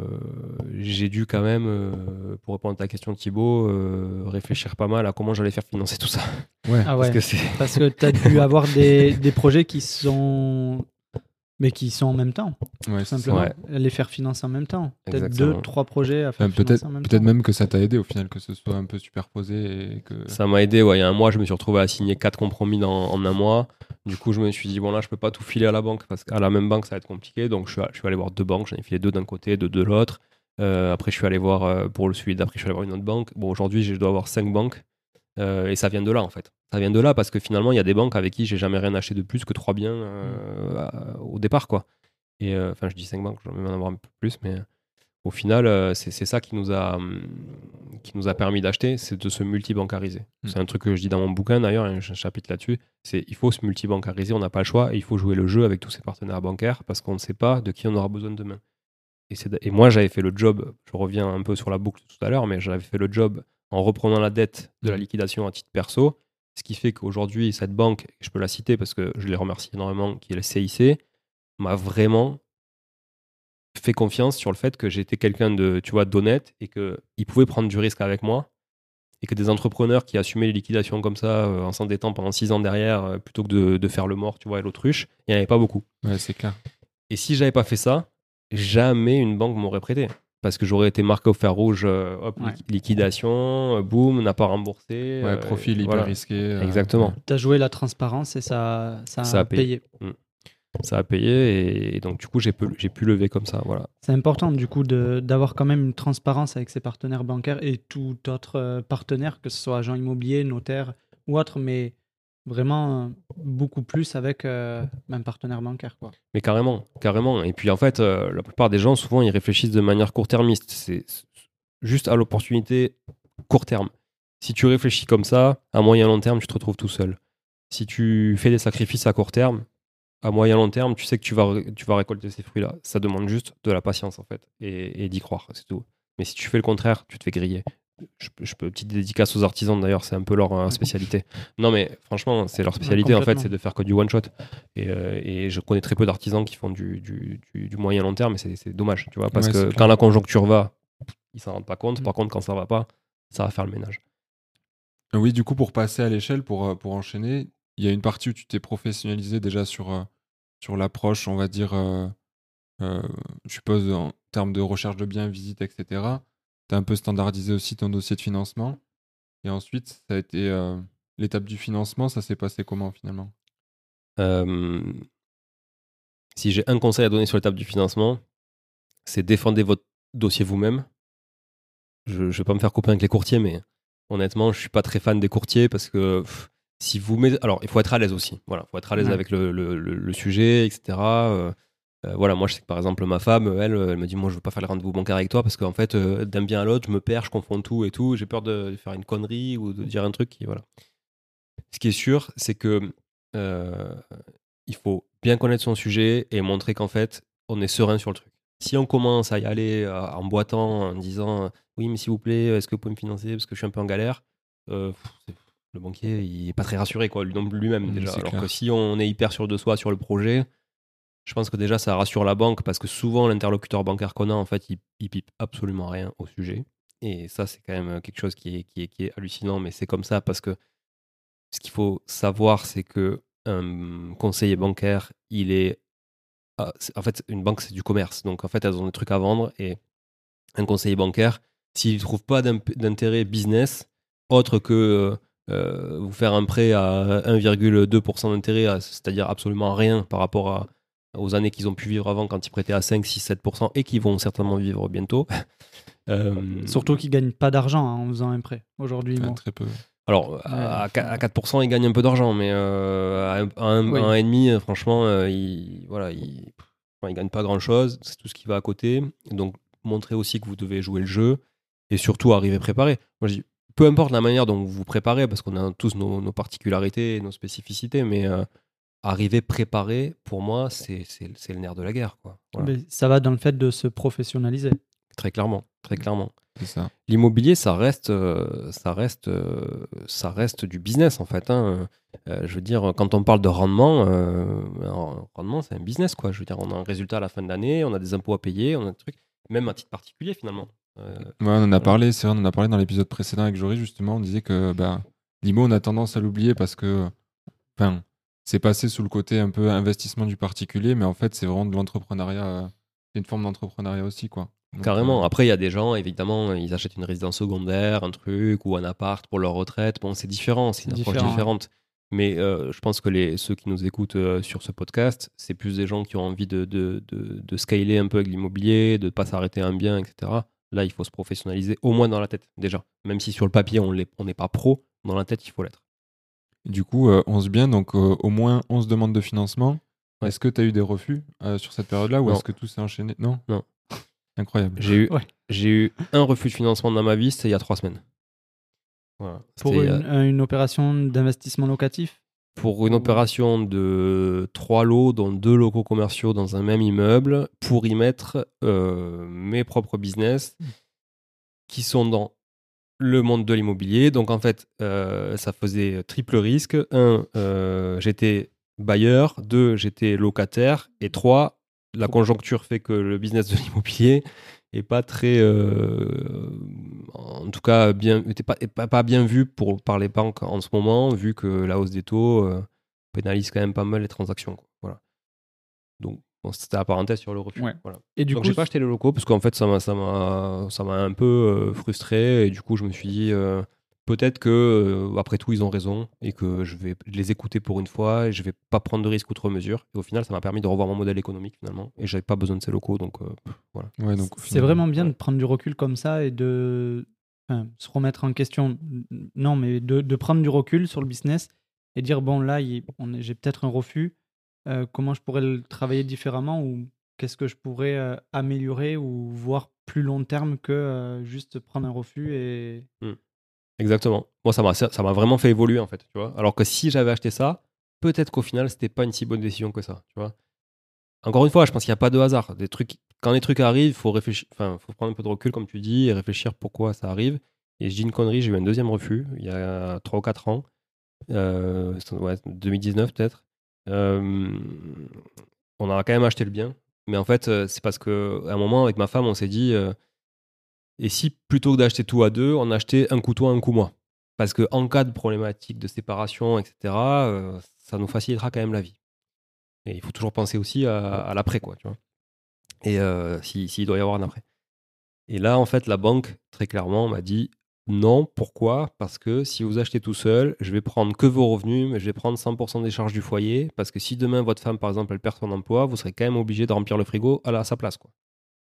[SPEAKER 3] j'ai dû quand même, euh, pour répondre à ta question Thibaut, euh, réfléchir pas mal à comment j'allais faire financer tout ça.
[SPEAKER 2] Ouais.
[SPEAKER 1] Ah
[SPEAKER 3] Parce
[SPEAKER 1] ouais.
[SPEAKER 3] que c'est
[SPEAKER 1] Parce que tu as dû avoir des, des projets qui sont. Mais qui sont en même temps,
[SPEAKER 2] ouais,
[SPEAKER 1] tout simplement.
[SPEAKER 3] Ouais.
[SPEAKER 1] Les faire financer en même temps. Peut-être deux, trois projets à faire
[SPEAKER 2] Enfin,
[SPEAKER 1] financer
[SPEAKER 2] peut-être
[SPEAKER 1] en même
[SPEAKER 2] peut-être
[SPEAKER 1] temps.
[SPEAKER 2] même que ça t'a aidé au final que ce soit un peu superposé et que
[SPEAKER 3] Ça m'a aidé. Ouais. Il y a un mois, je me suis retrouvé à signer quatre compromis dans- en un mois. Du coup, je me suis dit, bon, là, je peux pas tout filer à la banque parce qu'à la même banque, ça va être compliqué. Donc, je suis, je suis allé voir deux banques. J'en ai filé deux d'un côté, deux de l'autre. Euh, après, je suis allé voir euh, pour le suivi d'après, je suis allé voir une autre banque. Bon, aujourd'hui, je dois avoir cinq banques. Euh, et ça vient de là, en fait. Ça vient de là parce que finalement, il y a des banques avec qui j'ai jamais rien acheté de plus que trois biens euh, à- au départ, quoi. Et euh, enfin, je dis cinq banques, j'en vais en avoir un peu plus, mais au final, euh, c'est ça qui nous a, hum, qui nous a permis d'acheter, c'est de se multibancariser.
[SPEAKER 2] Mm.
[SPEAKER 3] C'est un truc que je dis dans mon bouquin d'ailleurs, un chapitre là-dessus, c'est il faut se multibancariser, on n'a pas le choix, et il faut jouer le jeu avec tous ses partenaires bancaires, parce qu'on ne sait pas de qui on aura besoin demain. Et moi, j'avais fait le job, je reviens un peu sur la boucle tout à l'heure, mais j'avais fait le job en reprenant la dette de la liquidation à titre perso, ce qui fait qu'aujourd'hui, cette banque, je peux la citer parce que je les remercie énormément, qui est le CIC, m'a vraiment fait confiance sur le fait que j'étais quelqu'un de, tu vois, d'honnête et qu'il pouvait prendre du risque avec moi et que des entrepreneurs qui assumaient les liquidations comme ça euh, en s'endettant pendant six ans derrière euh, plutôt que de, de faire le mort, tu vois, et l'autruche, il n'y en avait pas beaucoup.
[SPEAKER 2] ouais, c'est clair.
[SPEAKER 3] Et si j'avais pas fait ça, jamais une banque m'aurait prêté. Parce que j'aurais été marqué au fer rouge, euh, hop,
[SPEAKER 1] Ouais.
[SPEAKER 3] liquidation, euh, boum, n'a pas remboursé.
[SPEAKER 2] Ouais,
[SPEAKER 3] euh,
[SPEAKER 2] profil hyper
[SPEAKER 3] voilà.
[SPEAKER 2] risqué. euh,
[SPEAKER 3] Exactement.
[SPEAKER 1] Tu as joué la transparence et ça, ça,
[SPEAKER 3] Ça
[SPEAKER 1] a
[SPEAKER 3] a payé.
[SPEAKER 1] payé.
[SPEAKER 3] Ça a payé et, donc du coup j'ai pu, pu lever comme ça. Voilà.
[SPEAKER 1] C'est important du coup d'avoir quand même une transparence avec ses partenaires bancaires et tout autre euh, partenaire, que ce soit agent immobilier, notaire ou autre, mais vraiment euh, beaucoup plus avec euh, un partenaire bancaire. Quoi.
[SPEAKER 3] Mais carrément, carrément. Et puis en fait, euh, la plupart des gens, souvent, ils réfléchissent de manière court-termiste. C'est juste à l'opportunité court terme. Si tu réfléchis comme ça, à moyen long terme, tu te retrouves tout seul. Si tu fais des sacrifices à court terme, à moyen long terme, tu sais que tu vas, tu vas récolter ces fruits-là. Ça demande juste de la patience, en fait, et, et d'y croire, c'est tout. Mais si tu fais le contraire, tu te fais griller. Je, peux- je peux petite dédicace aux artisans d'ailleurs, c'est un peu leur euh, spécialité. Non mais franchement, c'est leur spécialité en fait, c'est de faire que du one shot. Et, euh, et je connais très peu d'artisans qui font du, du, du- du moyen long terme, et c'est dommage, tu vois, parce
[SPEAKER 2] Ouais,
[SPEAKER 3] que
[SPEAKER 2] clair.
[SPEAKER 3] quand la conjoncture va, ils s'en rendent pas compte.
[SPEAKER 1] Mm.
[SPEAKER 3] Par contre, quand ça va pas, ça va faire le ménage.
[SPEAKER 2] Oui, du coup, pour passer à l'échelle, pour, euh, pour enchaîner, il y a une partie où tu t'es professionnalisé déjà sur, sur l'approche, on va dire, euh, euh, je suppose, en termes de recherche de biens, visite, etc. Tu as un peu standardisé aussi ton dossier de financement. Et ensuite, ça a été euh, l'étape du financement, ça s'est passé comment finalement?
[SPEAKER 3] Euh, si j'ai un conseil à donner sur l'étape du financement, c'est défendez votre dossier vous-même. Je ne vais pas me faire couper avec les courtiers, mais honnêtement, je suis pas très fan des courtiers parce que pff, si vous mettez. Alors, il faut être à l'aise aussi. Voilà, il faut être à l'aise
[SPEAKER 1] Ouais.
[SPEAKER 3] avec le, le- le- le sujet, etc. Euh, euh, voilà, moi, je sais que par exemple, ma femme, elle, elle me dit Moi, je veux pas faire les rendez-vous bancaires avec toi parce qu'en fait, euh, d'un bien à l'autre, je me perds, je confonds tout et tout. J'ai peur de faire une connerie ou de dire un truc qui. Voilà. Ce qui est sûr, c'est que euh, il faut bien connaître son sujet et montrer qu'en fait, on est serein sur le truc. Si on commence à y aller euh, en boitant, en disant oui, mais s'il vous plaît, est-ce que vous pouvez me financer parce que je suis un peu en galère, euh, pff, le banquier, il est pas très rassuré quoi, lui- lui-même déjà. Alors
[SPEAKER 2] clair.
[SPEAKER 3] que si on est hyper sûr de soi sur le projet, je pense que déjà ça rassure la banque parce que souvent l'interlocuteur bancaire qu'on a, en fait, il, pipe absolument rien au sujet. Et ça, c'est quand même quelque chose qui est, qui est, hallucinant, mais c'est comme ça parce que ce qu'il faut savoir, c'est que un conseiller bancaire, il est. ah, En fait, une banque, c'est du commerce. Donc, en fait, elles ont des trucs à vendre. Et un conseiller bancaire, s'il ne trouve pas d'intérêt business autre que vous faire un prêt à 1,2% d'intérêt, c'est-à-dire absolument rien par rapport à, aux années qu'ils ont pu vivre avant quand ils prêtaient à 5, 6, 7% et qui vont certainement vivre bientôt. Euh,
[SPEAKER 1] Surtout qu'ils gagnent pas d'argent hein, en faisant un prêt aujourd'hui.
[SPEAKER 2] Très peu.
[SPEAKER 3] Alors, à, à 4%, ils gagnent un peu d'argent, mais euh, à, un,
[SPEAKER 1] Oui.
[SPEAKER 3] euh, franchement, euh, ils, voilà, ils, gagnent pas grand-chose. C'est tout ce qui va à côté. Donc, montrer aussi que vous devez jouer le jeu et surtout arriver préparé. Moi, je dis, peu importe la manière dont vous vous préparez, parce qu'on a tous nos, nos particularités et nos spécificités, mais euh, arriver préparé, pour moi, c'est c'est- c'est le nerf de la guerre, quoi. Voilà.
[SPEAKER 1] Mais ça va dans le fait de se professionnaliser.
[SPEAKER 3] Très clairement, très clairement.
[SPEAKER 2] C'est ça.
[SPEAKER 3] L'immobilier, ça reste, euh, ça reste, euh, ça reste du business en fait. hein. Euh, je veux dire, quand on parle de rendement, euh, rendement, c'est un business quoi. Je veux dire, on a un résultat à la fin de l'année, on a des impôts à payer, on a des trucs, même à titre particulier finalement. Euh,
[SPEAKER 2] Ouais, on en a parlé, c'est vrai, on en a parlé dans l'épisode précédent avec Jory, justement. On disait que bah, l'IMO, on a tendance à l'oublier parce que enfin, c'est passé sous le côté un peu investissement du particulier, mais en fait, c'est vraiment de l'entrepreneuriat. euh, c'est une forme d'entrepreneuriat aussi, quoi. Donc,
[SPEAKER 3] Carrément.
[SPEAKER 2] euh,
[SPEAKER 3] Après, il y a des gens, évidemment, ils achètent une résidence secondaire, un truc ou un appart pour leur retraite. Bon, c'est différent, c'est une approche
[SPEAKER 1] différent,
[SPEAKER 3] différente. Mais euh, je pense que les, ceux qui nous écoutent euh, sur ce podcast, c'est plus des gens qui ont envie de, de, de, de scaler un peu avec l'immobilier, de ne pas s'arrêter à un bien, etc. Là, il faut se professionnaliser, au moins dans la tête, déjà. Même si sur le papier, on n'est pas pro, dans la tête, il faut l'être.
[SPEAKER 2] Du coup, euh, 11 biens, donc euh, au moins 11 demandes de financement.
[SPEAKER 3] Ouais.
[SPEAKER 2] Est-ce que tu as eu des refus euh, sur cette période-là ou est-ce que tout s'est enchaîné? Non?
[SPEAKER 3] Non.
[SPEAKER 2] Incroyable.
[SPEAKER 3] J'ai eu,
[SPEAKER 1] Ouais.
[SPEAKER 3] j'ai eu un refus de financement dans ma vie, c'était il y a trois semaines. Voilà.
[SPEAKER 1] Pour une,
[SPEAKER 3] euh,
[SPEAKER 1] une opération d'investissement locatif?
[SPEAKER 3] Pour une opération de trois lots, dont deux locaux commerciaux dans un même immeuble, pour y mettre euh, mes propres business qui sont dans le monde de l'immobilier. Donc en fait, euh, ça faisait triple risque. Un, euh, j'étais bailleur. Deux, j'étais locataire. Et trois, la conjoncture fait que le business de l'immobilier est pas très, euh, en tout cas, bien, était pas, est pas, pas bien vu pour, par les banques en ce moment, vu que la hausse des taux pénalise quand même pas mal les transactions. quoi. Voilà. Donc Bon, c'était la parenthèse sur le refus.
[SPEAKER 1] Ouais.
[SPEAKER 3] Voilà.
[SPEAKER 1] Et du
[SPEAKER 3] Donc
[SPEAKER 1] coup,
[SPEAKER 3] j'ai pas acheté les locaux parce qu'en fait ça m'a ça m'a ça m'a un peu euh, frustré et du coup je me suis dit euh, peut-être que euh, après tout ils ont raison et que je vais les écouter pour une fois et je vais pas prendre de risques outre mesure et au final ça m'a permis de revoir mon modèle économique finalement et j'avais pas besoin de ces locaux donc euh, voilà.
[SPEAKER 2] Ouais, donc, au
[SPEAKER 1] c'est vraiment bien
[SPEAKER 3] ouais.
[SPEAKER 1] de prendre du recul comme ça et de enfin, se remettre en question. Non, mais de, de prendre du recul sur le business et dire bon, là, il- on est- j'ai peut-être un refus. Euh, comment je pourrais le travailler différemment ou qu'est-ce que je pourrais euh, améliorer ou voir plus long terme que euh, juste prendre un refus et.
[SPEAKER 3] Exactement. Moi ça m'a ça m'a vraiment fait évoluer en fait, tu vois. Alors que si j'avais acheté ça, peut-être qu'au final c'était pas une si bonne décision que ça, tu vois. Encore une fois, je pense qu'il n'y a pas de hasard. Des trucs, quand les trucs arrivent, faut enfin, faut prendre un peu de recul, comme tu dis, et réfléchir pourquoi ça arrive. Et je dis une connerie, j'ai eu un deuxième refus il y a 3 ou 4 ans, euh, ouais, 2019 peut-être. On a quand même acheté le bien, mais en fait, c'est parce que à un moment avec ma femme, on s'est dit, et si plutôt que d'acheter tout à deux, on achetait un coup toi, un coup moi? Parce que en cas de problématique de séparation, etc., euh, ça nous facilitera quand même la vie. Et il faut toujours penser aussi à, à l'après, quoi, tu vois? Et euh, si- s'il doit y avoir un après. Et là, en fait, la banque, très clairement, m'a dit non. Pourquoi? Parce que si vous achetez tout seul, je vais prendre que vos revenus, mais je vais prendre 100% des charges du foyer. Parce que si demain, votre femme, par exemple, elle perd son emploi, vous serez quand même obligé de remplir le frigo à, la- à sa place, quoi.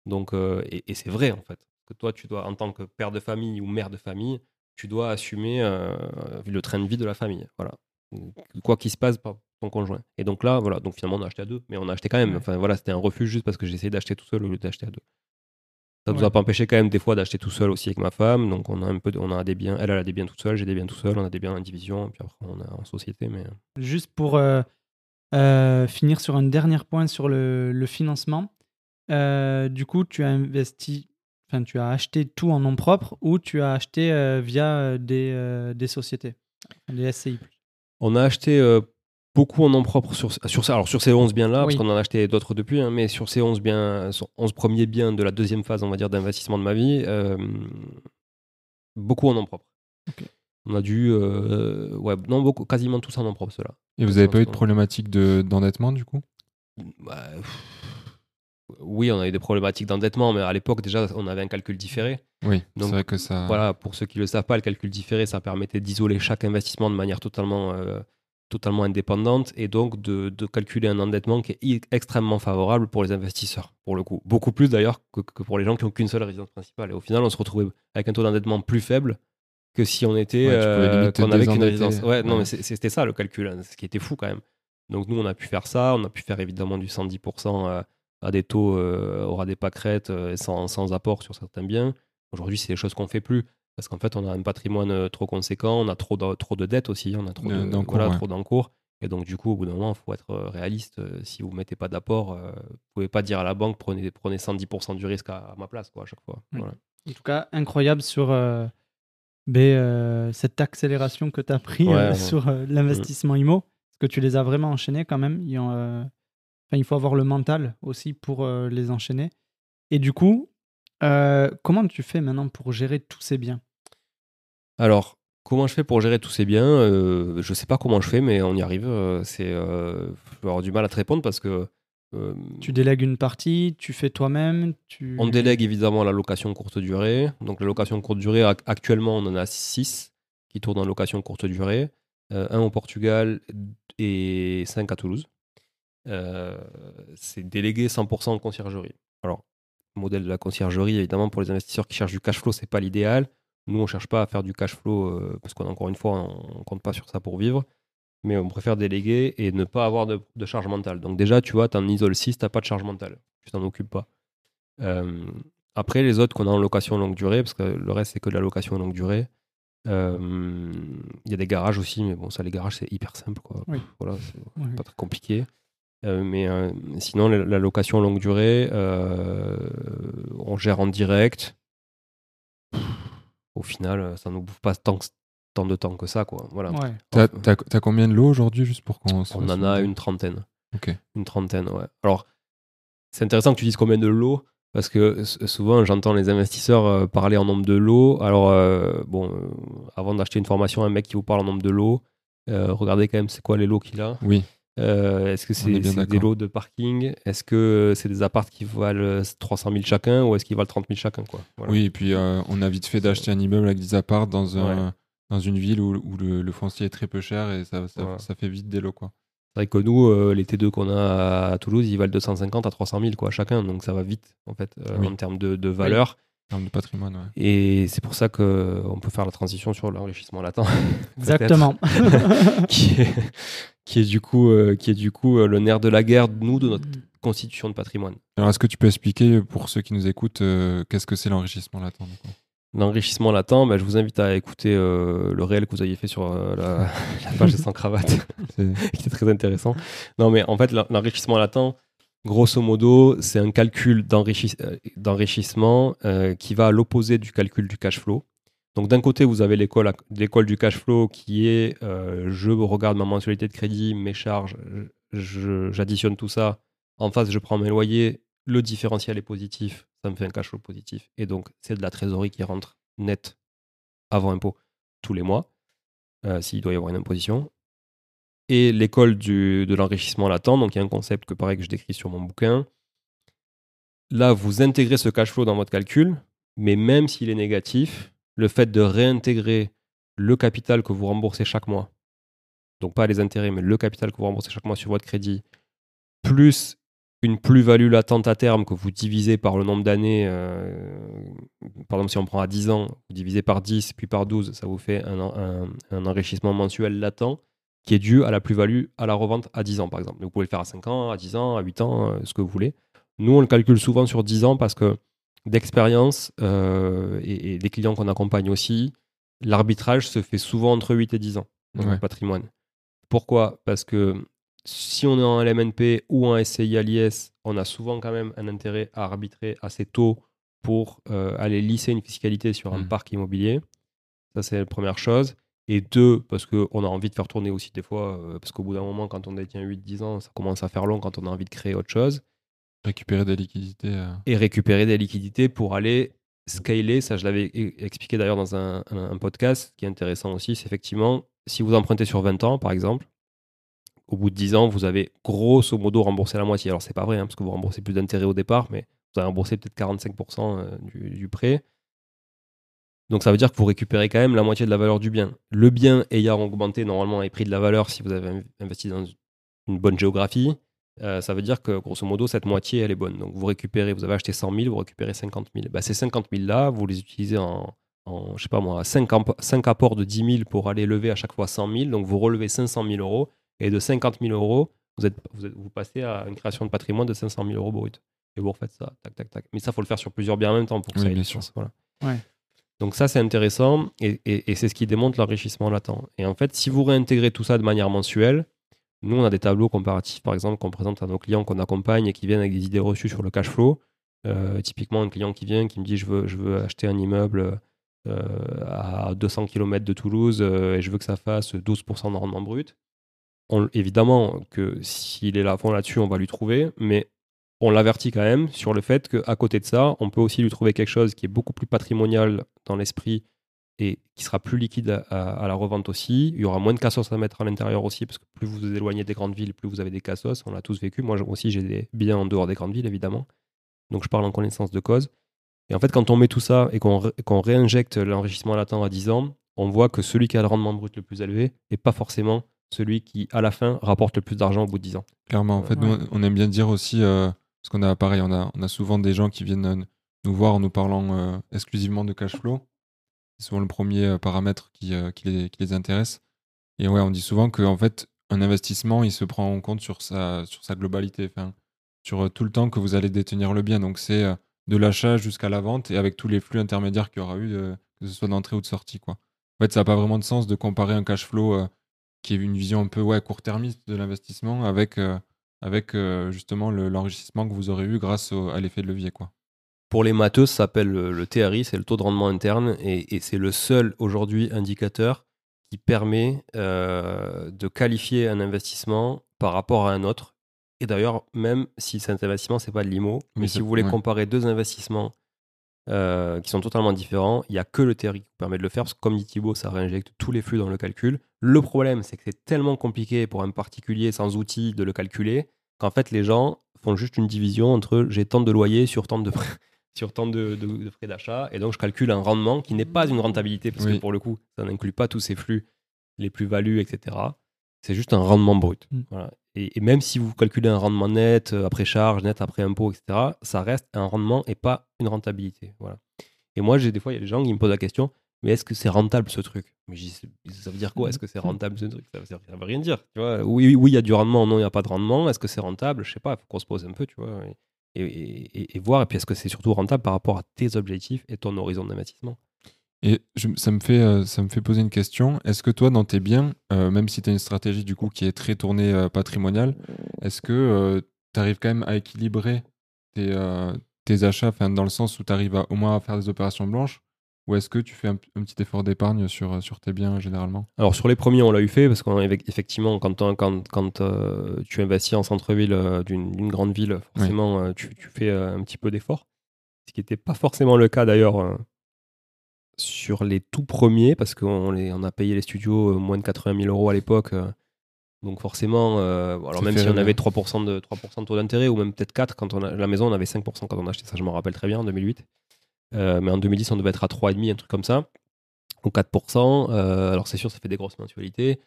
[SPEAKER 3] Donc, euh, et, et c'est vrai, en fait. Que toi, tu dois, en tant que père de famille ou mère de famille, tu dois assumer euh, le train de vie de la famille. Voilà. Quoi qu'il se passe par ton conjoint. Et donc là, voilà. Donc finalement, on a acheté à deux, mais on a acheté quand même. Enfin voilà, c'était un refuge juste parce que essayé d'acheter tout seul au lieu d'acheter à deux. Ça nous
[SPEAKER 1] Ouais.
[SPEAKER 3] a pas empêché quand même des fois d'acheter tout seul aussi avec ma femme. Donc on a un peu, de- on a des biens. Elle, elle a des biens toute seule, j'ai des biens tout seul. On a des biens en division, puis après on a en société. Mais
[SPEAKER 1] Juste pour euh, euh, finir sur un dernier point sur le, le financement, euh, du coup, tu as investi, enfin, tu as acheté tout en nom propre ou tu as acheté euh, via euh, des, euh, des sociétés, des SCI.
[SPEAKER 3] on a acheté euh, beaucoup en nom propre sur, sur, ça- alors sur ces 11 biens-là,
[SPEAKER 1] Oui.
[SPEAKER 3] parce qu'on en a acheté d'autres depuis, hein, mais sur ces 11, biens, sur 11 premiers biens de la deuxième phase, on va dire, d'investissement de ma vie, euh, beaucoup en nom propre. On a dû, euh, ouais, non, beaucoup, quasiment tous en nom propre, ceux-là.
[SPEAKER 2] Et vous n'avez pas eu de problématique de- d'endettement du coup?
[SPEAKER 3] Bah, pff, oui, on a eu des problématiques d'endettement, mais à l'époque, déjà, on avait un calcul différé.
[SPEAKER 2] Oui, c'est vrai que ça.
[SPEAKER 3] Voilà, pour ceux qui ne le savent pas, le calcul différé, ça permettait d'isoler chaque investissement de manière totalement, euh, totalement indépendante et donc de, de calculer un endettement qui est extrêmement favorable pour les investisseurs, pour le coup. Beaucoup plus d'ailleurs que, que pour les gens qui n'ont qu'une seule résidence principale. Et au final, on se retrouvait avec un taux d'endettement plus faible que si on était
[SPEAKER 2] Ouais,
[SPEAKER 3] euh, qu'on avait qu'une résidence. Ouais, non,
[SPEAKER 2] Ouais.
[SPEAKER 3] mais c'est- c'était ça le calcul, hein, ce qui était fou quand même. Donc nous, on a pu faire ça, on a pu faire évidemment du 110% à, des taux euh, aura des pâquerettes euh, sans, sans apport sur certains biens. Aujourd'hui, c'est des choses qu'on fait plus parce qu'en fait, on a un patrimoine euh, trop conséquent, on a trop de, trop de dettes aussi, on a trop
[SPEAKER 2] De-
[SPEAKER 3] de-
[SPEAKER 2] d'encours,
[SPEAKER 3] voilà,
[SPEAKER 2] ouais.
[SPEAKER 3] trop d'encours. Et donc, du coup, au bout d'un moment, il faut être euh, réaliste. Euh, Si vous ne mettez pas d'apport, euh, vous pouvez pas dire à la banque prenez, prenez 110% du risque à, à ma place quoi, à chaque fois. Voilà.
[SPEAKER 1] En tout cas, incroyable sur euh, euh, cette accélération que tu as pris
[SPEAKER 3] Ouais,
[SPEAKER 1] euh, sur euh, l'investissement IMO, parce que tu les as vraiment enchaînés quand même. Ils ont, euh, enfin, il faut avoir le mental aussi pour euh, les enchaîner. Et du coup, euh, comment tu fais maintenant pour gérer tous ces biens?
[SPEAKER 3] Alors, comment je fais pour gérer tous ces biens? Euh, Je sais pas comment je fais, mais on y arrive. Euh, C'est, euh, je vais avoir du mal à te répondre parce que euh,
[SPEAKER 1] Tu délègues une partie, tu fais toi-même tu...
[SPEAKER 3] on délègue évidemment la location courte durée. Donc, la location courte durée, ac- actuellement, on en a 6 qui tournent en location courte durée. Euh, un au Portugal et 5 à Toulouse. Euh, c'est délégué 100% en conciergerie. Alors, le modèle de la conciergerie, évidemment, pour les investisseurs qui cherchent du cash flow, c'est pas l'idéal. Nous, on cherche pas à faire du cash flow euh, parce qu'on encore une fois, on compte pas sur ça pour vivre. Mais on préfère déléguer et ne pas avoir de, de charge mentale. Donc déjà, tu vois, tu en isoles 6, tu pas de charge mentale. Tu t'en occupes pas. Euh, après, les autres qu'on a en location longue durée, parce que le reste, c'est que de la location longue durée. euh, Il y a des garages aussi, mais bon, ça, les garages, c'est hyper simple. Quoi.
[SPEAKER 1] Oui.
[SPEAKER 3] Voilà, c'est pas très compliqué. Euh, mais euh, sinon, la, la location longue durée, euh, on gère en direct. Au final, ça ne nous bouffe pas tant, que- tant de temps que ça. Quoi. Voilà.
[SPEAKER 1] Ouais.
[SPEAKER 2] T'as
[SPEAKER 3] Enfin,
[SPEAKER 2] t'as- t'as combien de lots aujourd'hui juste pour qu'on
[SPEAKER 3] on en a une trentaine. Une trentaine, ouais. Alors, c'est intéressant que tu dises combien de lots, parce que souvent, j'entends les investisseurs parler en nombre de lots. Alors, euh, bon, avant d'acheter une formation, un mec qui vous parle en nombre de lots, euh, regardez quand même c'est quoi les lots qu'il a.
[SPEAKER 2] Oui.
[SPEAKER 3] Euh, Est-ce que
[SPEAKER 2] est
[SPEAKER 3] c'est des lots de parking? Est-ce que c'est des apparts qui valent 300 000 chacun ou est-ce qu'ils valent 30 000 chacun quoi? Voilà.
[SPEAKER 2] Oui, et puis euh, on a vite fait d'acheter un immeuble avec des apparts dans, un, dans une ville où, où le, le foncier est très peu cher et ça, ça,
[SPEAKER 3] Voilà.
[SPEAKER 2] ça fait vite des lots. Quoi.
[SPEAKER 3] C'est vrai que nous, euh, les T2 qu'on a à Toulouse, ils valent 250 à 300 000 quoi, chacun, donc ça va vite en fait euh,
[SPEAKER 2] Oui.
[SPEAKER 3] en termes de, de valeur.
[SPEAKER 2] En termes de patrimoine, ouais.
[SPEAKER 3] Et c'est pour ça qu'on peut faire la transition sur l'enrichissement latent.
[SPEAKER 1] Exactement.
[SPEAKER 3] qui, est, qui est du coup, euh, qui est du coup euh, le nerf de la guerre, nous, de notre constitution de patrimoine.
[SPEAKER 2] Alors, est-ce que tu peux expliquer pour ceux qui nous écoutent euh, qu'est-ce que c'est l'enrichissement latent
[SPEAKER 3] L'enrichissement latent, bah, je vous invite à écouter euh, le réel que vous aviez fait sur euh, la, la page de Sans Cravate,
[SPEAKER 2] C'est-
[SPEAKER 3] qui était très intéressant. Non, mais en fait, l'en- l'enrichissement latent, grosso modo, c'est un calcul d'enrichi- euh, d'enrichissement euh, qui va à l'opposé du calcul du cash flow. Donc d'un côté, vous avez l'école du cash flow qui est euh, je regarde ma mensualité de crédit, mes charges, j'additionne tout ça. En face, je prends mes loyers, le différentiel est positif, ça me fait un cash flow positif. Et donc, c'est de la trésorerie qui rentre net avant impôt tous les mois, euh, s'il doit y avoir une imposition. Et l'école de l'enrichissement latent, donc il y a un concept que pareil que je décris sur mon bouquin. Là, vous intégrez ce cash flow dans votre calcul, mais même s'il est négatif, le fait de réintégrer le capital que vous remboursez chaque mois, donc pas les intérêts, mais le capital que vous remboursez chaque mois sur votre crédit, plus une plus-value latente à terme que vous divisez par le nombre d'années, euh, par exemple si on prend à 10 ans, vous divisez par 10 puis par 12, ça vous fait un, en- un- un enrichissement mensuel latent qui est dû à la plus-value à la revente à 10 ans par exemple. Vous pouvez le faire à 5 ans, à 10 ans, à 8 ans, euh, ce que vous voulez. Nous, on le calcule souvent sur 10 ans parce que d'expérience euh, et, et des clients qu'on accompagne aussi, l'arbitrage se fait souvent entre 8 et 10 ans dans
[SPEAKER 2] Ouais.
[SPEAKER 3] le patrimoine. Pourquoi? Parce que si on est en LMNP ou en SCI à l'IS, on a souvent quand même un intérêt à arbitrer assez tôt pour euh, aller lisser une fiscalité sur un
[SPEAKER 2] Mm.
[SPEAKER 3] parc immobilier. Ça, c'est la première chose. Et deux, parce qu'on a envie de faire tourner aussi des fois, euh, parce qu'au bout d'un moment, quand on détient 8-10 ans, ça commence à faire long quand on a envie de créer autre chose
[SPEAKER 2] Récupérer des liquidités. euh,
[SPEAKER 3] et récupérer des liquidités pour aller scaler. Ça, je l'avais e- expliqué d'ailleurs dans un, podcast qui est intéressant aussi. C'est effectivement, si vous empruntez sur 20 ans, par exemple, au bout de 10 ans, vous avez grosso modo remboursé la moitié. Alors, c'est pas vrai, hein, parce que vous remboursez plus d'intérêt au départ, mais vous avez remboursé peut-être 45% euh, du, prêt. Donc, ça veut dire que vous récupérez quand même la moitié de la valeur du bien. Le bien ayant augmenté normalement les prix de la valeur si vous avez in- investi dans une bonne géographie, euh, ça veut dire que grosso modo, cette moitié, elle est bonne. Donc vous récupérez, vous avez acheté 100 000, vous récupérez 50 000. Bah, ces 50 000 là, vous les utilisez en, en je sais pas moi, 5, apports de 10 000 pour aller lever à chaque fois 100 000. Donc vous relevez 500 000 euros. Et de 50 000 euros, vous, êtes, vous, êtes- vous passez à une création de patrimoine de 500 000 euros brut. Et vous refaites ça, tac, tac, tac. Mais ça, faut le faire sur plusieurs biens en même temps pour que
[SPEAKER 2] Oui,
[SPEAKER 3] ça ait
[SPEAKER 2] bien sûr.
[SPEAKER 3] sens. Voilà.
[SPEAKER 1] Ouais.
[SPEAKER 3] Donc ça, c'est intéressant et, et- et c'est ce qui démontre l'enrichissement latent. Et en fait, si vous réintégrez tout ça de manière mensuelle, nous, on a des tableaux comparatifs, par exemple, qu'on présente à nos clients qu'on accompagne et qui viennent avec des idées reçues sur le cash flow. Euh, typiquement, un client qui vient, qui me dit je veux, acheter un immeuble euh, à 200 km de Toulouse euh, et je veux que ça fasse 12% de rendement brut. On- évidemment que s'il est là fond là-dessus, on va lui trouver, mais on l'avertit quand même sur le fait qu'à côté de ça, on peut aussi lui trouver quelque chose qui est beaucoup plus patrimonial dans l'esprit et qui sera plus liquide à, la revente aussi. Il y aura moins de cassos à mettre à l'intérieur aussi, parce que plus vous vous éloignez des grandes villes, plus vous avez des cassos. On l'a tous vécu. Moi aussi, j'ai des biens en dehors des grandes villes, évidemment. Donc je parle en connaissance de cause. Et en fait, quand on met tout ça et qu'on ré- réinjecte l'enrichissement latent à 10 ans, on voit que celui qui a le rendement brut le plus élevé n'est pas forcément celui qui, à la fin, rapporte le plus d'argent au bout de 10 ans.
[SPEAKER 2] Clairement, en fait,
[SPEAKER 1] Ouais.
[SPEAKER 2] nous, on aime bien dire aussi, euh, parce qu'on a pareil, on a, on a souvent des gens qui viennent euh, nous voir en nous parlant euh, exclusivement de cash flow. C'est souvent le premier euh, paramètre qui, euh, qui, les, intéresse. Et ouais, on dit souvent que en fait, un investissement, il se prend en compte sur sa, globalité, enfin, sur euh, tout le temps que vous allez détenir le bien. Donc c'est de l'achat jusqu'à la vente et avec tous les flux intermédiaires qu'il y aura eu, que ce soit d'entrée ou de sortie. Quoi. En fait, ça n'a pas vraiment de sens de comparer un cash flow qui est une vision un peu ouais, court-termiste de l'investissement avec, justement le- l'enrichissement que vous aurez eu grâce à l'effet de levier.
[SPEAKER 3] Pour les matheux, ça s'appelle le, le TRI, c'est le taux de rendement interne, et, et c'est le seul aujourd'hui indicateur qui permet euh, de qualifier un investissement par rapport à un autre. Et d'ailleurs, même si cet investissement, c'est pas de l'IMO, mais
[SPEAKER 2] Mais
[SPEAKER 3] si vous voulez
[SPEAKER 2] ouais.
[SPEAKER 3] comparer deux investissements euh, qui sont totalement différents, il n'y a que le TRI qui vous permet de le faire, parce que comme dit Thibaut, ça réinjecte tous les flux dans le calcul. Le problème, c'est que c'est tellement compliqué pour un particulier sans outils de le calculer qu'en fait, les gens font juste une division entre j'ai tant de loyer sur tant de, sur tant de, de- de frais d'achat. Et donc, je calcule un rendement qui n'est pas une rentabilité, parce
[SPEAKER 2] Oui.
[SPEAKER 3] que pour le coup, ça n'inclut pas tous ces flux, les plus-values, etc. C'est juste un rendement brut.
[SPEAKER 1] Mm.
[SPEAKER 3] Voilà. Et, et même si vous calculez un rendement net, euh, après charge, net après impôt, etc., ça reste un rendement et pas une rentabilité. Voilà. Et moi, j'ai des fois, il y a des gens qui me posent la question mais est-ce que c'est rentable ce truc? Mais je dis, ça veut dire quoi? Est-ce que c'est rentable ce truc? Ça veut, ça veut rien dire. Tu vois oui, oui, il y a du rendement, non, il n'y a pas de rendement. Est-ce que c'est rentable? Je sais pas, il faut qu'on se pose un peu, tu vois, et, voir. Et puis, est-ce que c'est surtout rentable par rapport à tes objectifs et ton horizon d'investissement?
[SPEAKER 2] Et ça, me fait, euh, ça me fait poser une question. Est-ce que toi, dans tes biens, euh, même si tu as une stratégie du coup qui est très tournée euh, patrimoniale, est-ce que tu arrives quand même à équilibrer tes, achats, dans le sens où tu arrives au moins à faire des opérations blanches Ou est-ce que tu fais un, un petit effort d'épargne sur, euh, sur tes biens généralement?
[SPEAKER 3] Alors, sur les premiers, on l'a eu fait parce qu'effectivement, quand, on- quand, quand euh, tu investis en centre-ville euh, d'une grande ville, forcément, euh, tu, tu fais euh, un petit peu d'effort. Ce qui n'était pas forcément le cas d'ailleurs euh, sur les tout premiers parce qu'on on a payé les studios euh, moins de 80 000 euros à l'époque. euh, donc forcément, euh, alors même si on avait 3% de, 3% de taux d'intérêt ou même peut-être 4, quand on a, la maison on avait 5% quand on a acheté ça, je m'en rappelle très bien en 2008. Euh, mais en 2010 on devait être à 3,5, un truc comme ça, ou 4%. euh, alors c'est sûr ça fait des grosses mensualités.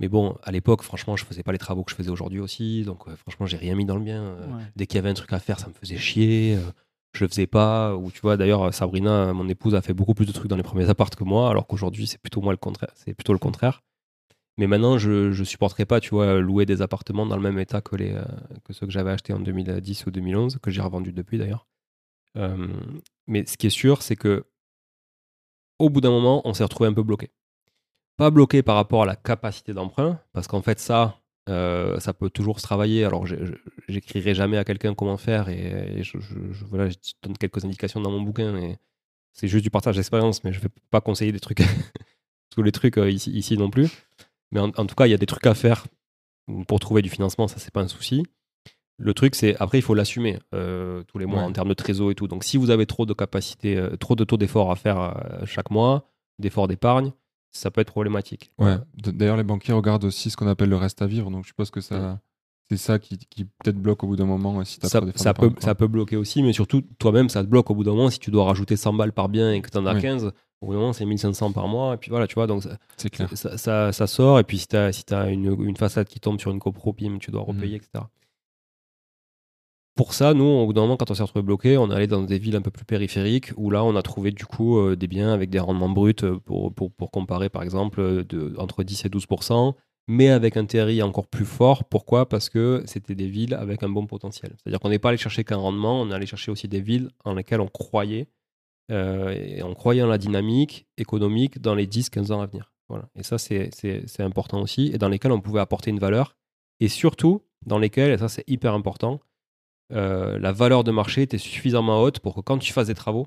[SPEAKER 3] Mais bon, à l'époque, franchement, je faisais pas les travaux que je faisais aujourd'hui aussi. Donc, euh, franchement, j'ai rien mis dans le bien. Euh,
[SPEAKER 1] Ouais.
[SPEAKER 3] Dès qu'il y avait un truc à faire, ça me faisait chier. euh, je le faisais pas. Ou tu vois, d'ailleurs, Sabrina, mon épouse, a fait beaucoup plus de trucs dans les premiers apparts que moi, alors qu'aujourd'hui, c'est plutôt moi le contraire. C'est plutôt le contraire. Mais maintenant, je, je supporterais pas, tu vois, louer des appartements dans le même état que, les, que ceux que j'avais achetés en 2010 ou 2011, que j'ai revendu depuis d'ailleurs. Mais ce qui est sûr, c'est que au bout d'un moment, on s'est retrouvé un peu bloqué. Pas bloqué par rapport à la capacité d'emprunt, parce qu'en fait, ça, ça peut toujours se travailler. Alors, j'écrirai jamais à quelqu'un comment faire, et, je, voilà, je donne quelques indications dans mon bouquin, et c'est juste du partage d'expérience, mais je ne vais pas conseiller des trucs, tous les trucs ici, ici non plus. Mais en, en tout cas, il y a des trucs à faire pour trouver du financement, ça, c'est pas un souci. Le truc, c'est après, il faut l'assumer euh, tous les mois
[SPEAKER 2] Ouais.
[SPEAKER 3] en termes de trésor et tout. Donc, si vous avez trop de capacité, euh, trop de taux d'effort à faire euh, chaque mois, d'efforts d'épargne, ça peut être problématique.
[SPEAKER 2] Ouais. D'ailleurs, les banquiers regardent aussi ce qu'on appelle le reste à vivre. Donc, je suppose que ça, c'est ça qui, qui peut-être bloque au bout d'un moment si tu
[SPEAKER 3] Ça, ça peut, ça peut bloquer aussi, mais surtout, toi-même, ça te bloque au bout d'un moment. Si tu dois rajouter 100 balles par bien et que tu en as
[SPEAKER 2] Oui.
[SPEAKER 3] 15, au bout d'un moment, c'est 1500 par mois. Et puis voilà, tu vois, donc ça,
[SPEAKER 2] C'est clair.
[SPEAKER 3] ça, ça- ça sort. Et puis si tu as, si une, une façade qui tombe sur une copro, tu dois repayer, etc. Pour ça, nous, au bout d'un moment, quand on s'est retrouvé bloqué, on est allé dans des villes un peu plus périphériques où là, on a trouvé du coup euh, des biens avec des rendements bruts euh, pour, pour, pour comparer, par exemple, de, entre 10 et 12% mais avec un TRI encore plus fort. Pourquoi? Parce que c'était des villes avec un bon potentiel. C'est-à-dire qu'on n'est pas allé chercher qu'un rendement, on est allé chercher aussi des villes en lesquelles on croyait, euh, et on croyait en la dynamique économique dans les 10-15 ans à venir. Voilà. Et ça, c'est important aussi, et dans lesquelles on pouvait apporter une valeur, et surtout dans lesquelles, et ça c'est hyper important, euh, la valeur de marché était suffisamment haute pour que quand tu fasses des travaux,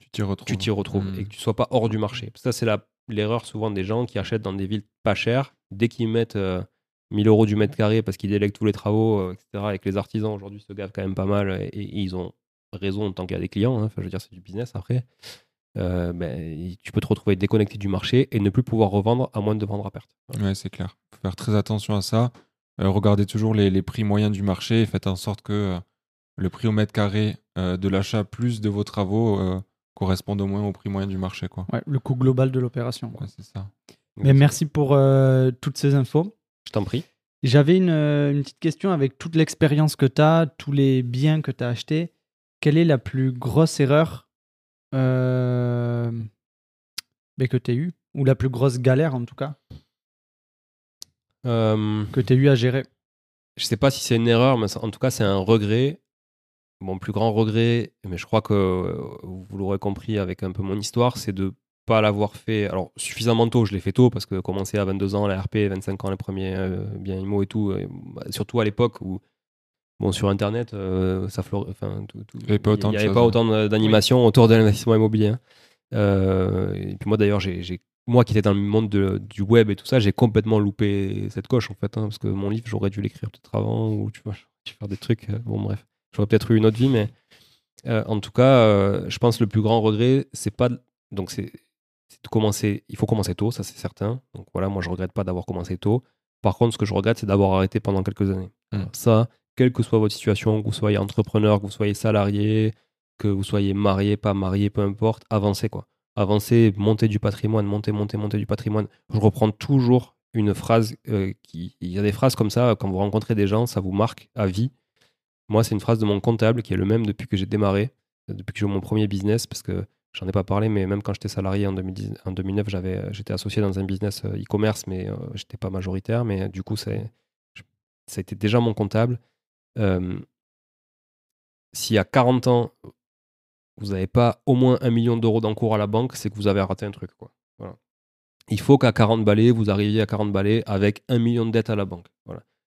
[SPEAKER 2] Tu t'y retrouves.
[SPEAKER 3] tu t'y retrouves et que tu sois pas hors du marché. Ça, c'est la- l'erreur souvent des gens qui achètent dans des villes pas chères. Dès qu'ils mettent euh, 1000 euros du mètre carré parce qu'ils délèguent tous les travaux, euh, etc., et que les artisans aujourd'hui se gavent quand même pas mal et, et ils ont raison tant qu'il y a des clients. hein. Enfin, je veux dire, c'est du business après. Euh, ben, tu peux te retrouver déconnecté du marché et ne plus pouvoir revendre à moins de vendre à perte.
[SPEAKER 2] Ouais, c'est clair. Faut faire très attention à ça. Euh, regardez toujours les, les prix moyens du marché et faites en sorte que euh, le prix au mètre carré euh, de l'achat plus de vos travaux euh, correspondent au moins au prix moyen du marché. Quoi.
[SPEAKER 1] Ouais, le coût global de l'opération. quoi.
[SPEAKER 2] Ouais, c'est ça.
[SPEAKER 1] Mais merci pour euh, toutes ces infos.
[SPEAKER 3] Je t'en prie.
[SPEAKER 1] J'avais une, une petite question avec toute l'expérience que tu as, tous les biens que tu as achetés. Quelle est la plus grosse erreur euh, que tu as eue? Ou la plus grosse galère en tout cas?
[SPEAKER 3] Euh,
[SPEAKER 1] que tu as eu à gérer
[SPEAKER 3] je sais pas si c'est une erreur, mais en tout cas, c'est un regret. Mon plus grand regret, mais je crois que euh, vous l'aurez compris avec un peu mon histoire, c'est de pas l'avoir fait. Alors, suffisamment tôt, je l'ai fait tôt parce que commencer à 22 ans, la RP, 25 ans, les premiers euh, biens IMO et tout, et, bah, surtout à l'époque où, bon, sur Internet, euh, ça flore- enfin, tout- tout-
[SPEAKER 2] Il y avait pas autant hein.
[SPEAKER 3] d'animation autour de l'investissement immobilier. hein. Euh, et puis moi, d'ailleurs, j'ai- moi qui étais dans le monde de- du web et tout ça, j'ai complètement loupé cette coche en fait, hein, parce que mon livre, j'aurais dû l'écrire peut-être avant, ou tu vois, faire des trucs. euh, bon, bref, j'aurais peut-être eu une autre vie, mais euh, en tout cas, euh, je pense que le plus grand regret, c'est pas. de- Donc, c'est de commencer. Il faut commencer tôt, ça c'est certain. Donc voilà, moi je regrette pas d'avoir commencé tôt. Par contre, ce que je regrette, c'est d'avoir arrêté pendant quelques années.
[SPEAKER 2] Mm.
[SPEAKER 3] Ça, quelle que soit votre situation, que vous soyez entrepreneur, que vous soyez salarié, que vous soyez marié, pas marié, peu importe, avancez quoi. Avancez, montez du patrimoine, montez, montez, montez du patrimoine. Je reprends toujours une phrase euh, qui. Il y a des phrases comme ça, quand vous rencontrez des gens, ça vous marque à vie. Moi, c'est une phrase de mon comptable qui est le même depuis que j'ai démarré, euh, depuis que j'ai eu mon premier business, parce que j'en ai pas parlé, mais même quand j'étais salarié en, 2010 en 2009, j'avais, j'étais associé dans un business euh, e-commerce, mais euh, j'étais pas majoritaire. Mais euh, du coup, je- ça a été déjà mon comptable. Euh, si à 40 ans, vous n'avez pas au moins un million d'euros d'encours à la banque, c'est que vous avez raté un truc. Il faut qu'à 40 balais, vous arriviez à 40 balais avec un million de dettes à la banque.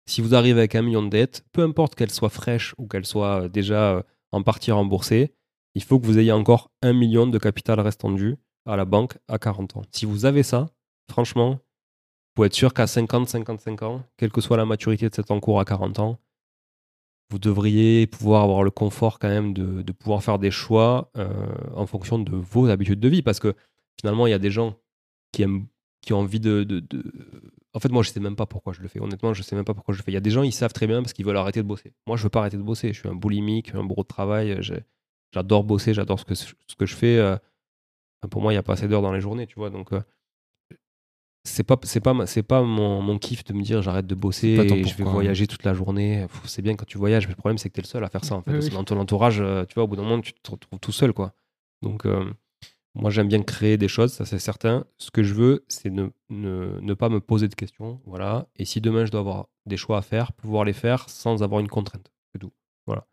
[SPEAKER 3] Si vous arrivez avec un million de dettes, peu importe qu'elles soient fraîches ou qu'elles soient euh, déjà euh, en partie remboursées, il faut que vous ayez encore un million de capital restant dû à la banque à 40 ans. Si vous avez ça, franchement, vous pouvez être sûr qu'à 50, 55 ans, quelle que soit la maturité de cet encours à 40 ans, vous devriez pouvoir avoir le confort quand même de, de pouvoir faire des choix euh, en fonction de vos habitudes de vie. Parce que finalement, il y a des gens qui aiment qui ont envie de, de- En fait, moi, je sais même pas pourquoi je le fais. Honnêtement, je sais même pas pourquoi je le fais. Il y a des gens, ils savent très bien parce qu'ils veulent arrêter de bosser. Moi, je veux pas arrêter de bosser. Je suis un boulimique, un bourreau de travail. J'adore bosser, j'adore ce que, ce que je fais. euh. Pour moi, il n'y a pas assez d'heures dans les journées, tu vois. Donc, euh, c'est pas, c'est pas, c'est pas mon, mon kiff de me dire j'arrête de bosser et je vais
[SPEAKER 2] pourquoi,
[SPEAKER 3] voyager toute la journée. C'est bien quand tu voyages, mais le problème, c'est que tu es le seul à faire ça. En fait.
[SPEAKER 1] Oui, oui.
[SPEAKER 3] Dans ton entourage, euh, tu vois, au bout d'un moment, tu te retrouves tout seul, quoi. Donc, euh, moi, j'aime bien créer des choses, ça c'est certain. Ce que je veux, c'est ne, ne, ne pas me poser de questions. Voilà. Et si demain, je dois avoir des choix à faire, pouvoir les faire sans avoir une contrainte. C'est tout. Voilà.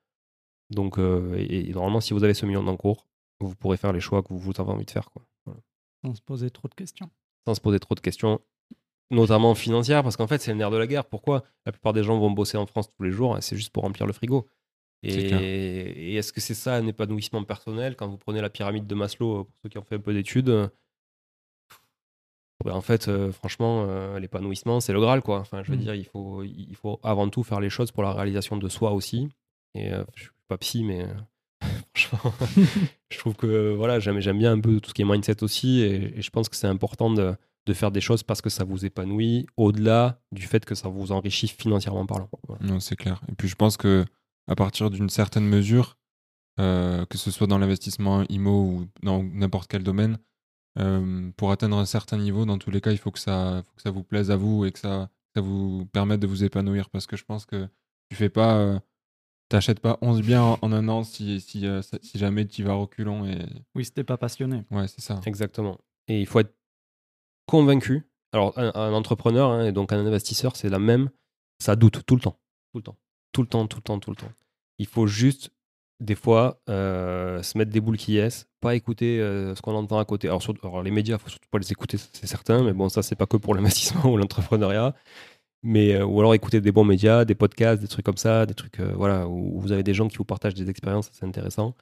[SPEAKER 3] Donc, euh, et, et normalement, si vous avez ce million d'encours, vous pourrez faire les choix que vous, vous avez envie de faire. Quoi. Voilà.
[SPEAKER 1] Sans se poser trop de questions.
[SPEAKER 3] Sans se poser trop de questions, notamment financières, parce qu'en fait, c'est le nerf de la guerre. Pourquoi La plupart des gens vont bosser en France tous les jours, c'est juste pour remplir le frigo? Et, est-ce que c'est ça un épanouissement personnel? Quand vous prenez la pyramide de Maslow, euh, pour ceux qui ont fait un peu d'études, euh, ben, en fait, euh, franchement, euh, l'épanouissement, c'est le Graal. Quoi. Enfin, je veux
[SPEAKER 1] Mm.
[SPEAKER 3] dire, il faut, il faut avant tout faire les choses pour la réalisation de soi aussi. Et euh, je suis pas psy, mais franchement, je trouve que voilà, j'aime, bien un peu tout ce qui est mindset aussi. Et, je pense que c'est important de, faire des choses parce que ça vous épanouit au-delà du fait que ça vous enrichit financièrement parlant. Voilà.
[SPEAKER 2] Non, c'est clair. Et puis je pense que à partir d'une certaine mesure, euh, que ce soit dans l'investissement IMO ou dans n'importe quel domaine, euh, pour atteindre un certain niveau, dans tous les cas, il faut que ça, vous plaise à vous et que ça, ça vous permette de vous épanouir. Parce que je pense que tu fais pas, euh, t'achètes pas 11 biens en, un an si, si, euh, si jamais tu vas reculons. Et...
[SPEAKER 1] Oui, c'était pas passionné.
[SPEAKER 2] Ouais, c'est ça.
[SPEAKER 3] Exactement. Et il faut être convaincu. Alors, un, un entrepreneur hein, et donc un investisseur, c'est la même. Ça doute tout le temps. Tout le temps. Tout le temps, tout le temps, tout le temps. Il faut juste, des fois, euh, se mettre des boules qui yes, pas écouter euh, ce qu'on entend à côté. Alors, surtout- alors, les médias, il faut surtout pas les écouter, c'est certain. Mais bon, ça, c'est pas que pour l'investissement ou l'entrepreneuriat. Mais, euh, ou alors écouter des bons médias, des podcasts, des trucs comme ça, des trucs euh, voilà, où, vous avez des gens qui vous partagent des expériences, c'est intéressant.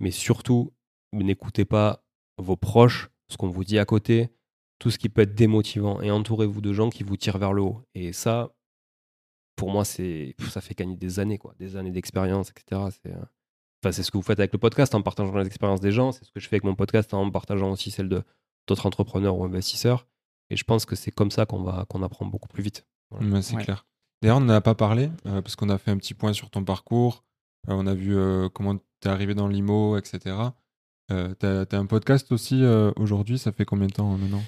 [SPEAKER 3] Mais surtout, n'écoutez pas vos proches, ce qu'on vous dit à côté, tout ce qui peut être démotivant et entourez-vous de gens qui vous tirent vers le haut. Et ça, pour moi, c'est ça fait gagner des années, quoi, des années d'expérience, etc. C'est euh, enfin, c'est ce que vous faites avec le podcast en partageant les expériences des gens. C'est ce que je fais avec mon podcast en partageant aussi celles d'autres entrepreneurs ou investisseurs. Et je pense que c'est comme ça qu'on va qu'on apprend beaucoup plus vite.
[SPEAKER 2] C'est
[SPEAKER 1] Ouais.
[SPEAKER 2] clair. D'ailleurs, on n'en a pas parlé euh, parce qu'on a fait un petit point sur ton parcours. Euh, on a vu euh, comment tu es arrivé dans l'IMO, etc. Euh, tu as, un podcast aussi euh, aujourd'hui. Ça fait combien de temps maintenant?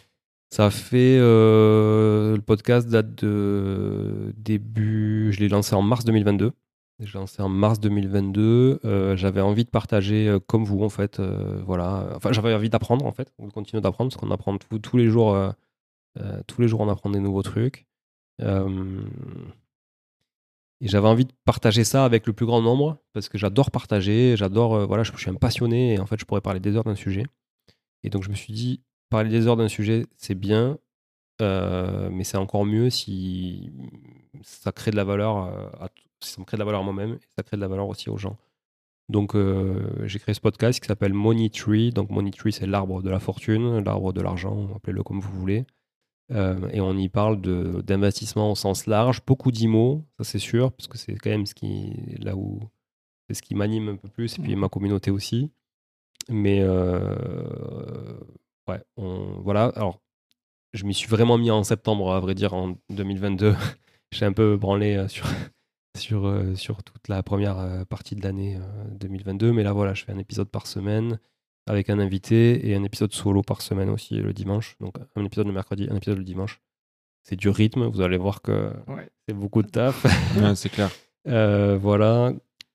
[SPEAKER 3] Ça fait euh, le podcast date de début. Je l'ai lancé en mars 2022. Je l'ai lancé en mars 2022. Euh, j'avais envie de partager euh, comme vous en fait. euh, voilà. Enfin, j'avais envie d'apprendre en fait. On continue d'apprendre parce qu'on apprend tout- tous les jours. euh, euh, tous les jours, on apprend des nouveaux trucs. Euh, et j'avais envie de partager ça avec le plus grand nombre parce que j'adore partager. J'adore. euh, voilà, je, suis un passionné et en fait, je pourrais parler des heures d'un sujet. Et donc, je me suis dit, parler des heures d'un sujet, c'est bien, euh, mais c'est encore mieux si ça crée de la valeur, à si ça me crée de la valeur moi-même et ça crée de la valeur aussi aux gens. Donc j'ai créé ce podcast qui s'appelle Money Tree. Donc Money Tree, c'est l'arbre de la fortune, l'arbre de l'argent, appelez-le comme vous voulez. Euh, et on y parle d'investissement au sens large, beaucoup d'IMO, ça c'est sûr, parce que c'est quand même ce qui, là où, c'est ce qui m'anime un peu plus, et puis ma communauté aussi. Mais euh, ouais, on, voilà. Alors, je m'y suis vraiment mis en septembre, à vrai dire, en 2022. J'ai un peu branlé sur, sur, sur toute la première partie de l'année 2022. Mais là, voilà, je fais un épisode par semaine avec un invité et un épisode solo par semaine aussi le dimanche. Donc, un épisode le mercredi, un épisode le dimanche. C'est du rythme, vous allez voir que c'est beaucoup de taf.
[SPEAKER 2] c'est clair.
[SPEAKER 3] voilà,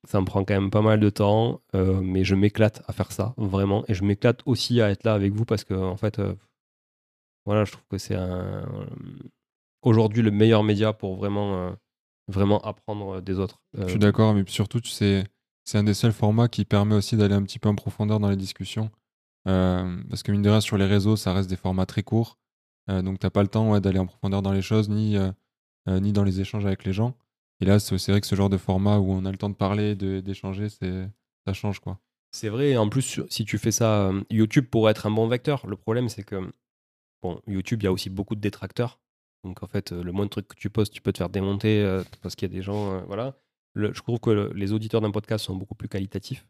[SPEAKER 3] ça me prend quand même pas mal de temps, euh, mais je m'éclate à faire ça, vraiment. Et je m'éclate aussi à être là avec vous parce que, en fait, euh, voilà, je trouve que c'est un, aujourd'hui le meilleur média pour vraiment, euh, vraiment apprendre des autres.
[SPEAKER 2] je suis d'accord, mais surtout, tu sais, c'est un des seuls formats qui permet aussi d'aller un petit peu en profondeur dans les discussions. parce que, mine de rien, sur les réseaux, ça reste des formats très courts. donc, t'as pas le temps d'aller en profondeur dans les choses, ni, ni dans les échanges avec les gens. Et là, c'est vrai que ce genre de format où on a le temps de parler, d'échanger, ça change quoi.
[SPEAKER 3] C'est vrai, en plus, si tu fais ça, euh, YouTube pourrait être un bon vecteur. Le problème, c'est que, bon, YouTube, il y a aussi beaucoup de détracteurs. Donc, en fait, le moindre truc que tu postes, tu peux te faire démonter euh, parce qu'il y a des gens. Euh, je trouve que les auditeurs d'un podcast sont beaucoup plus qualitatifs.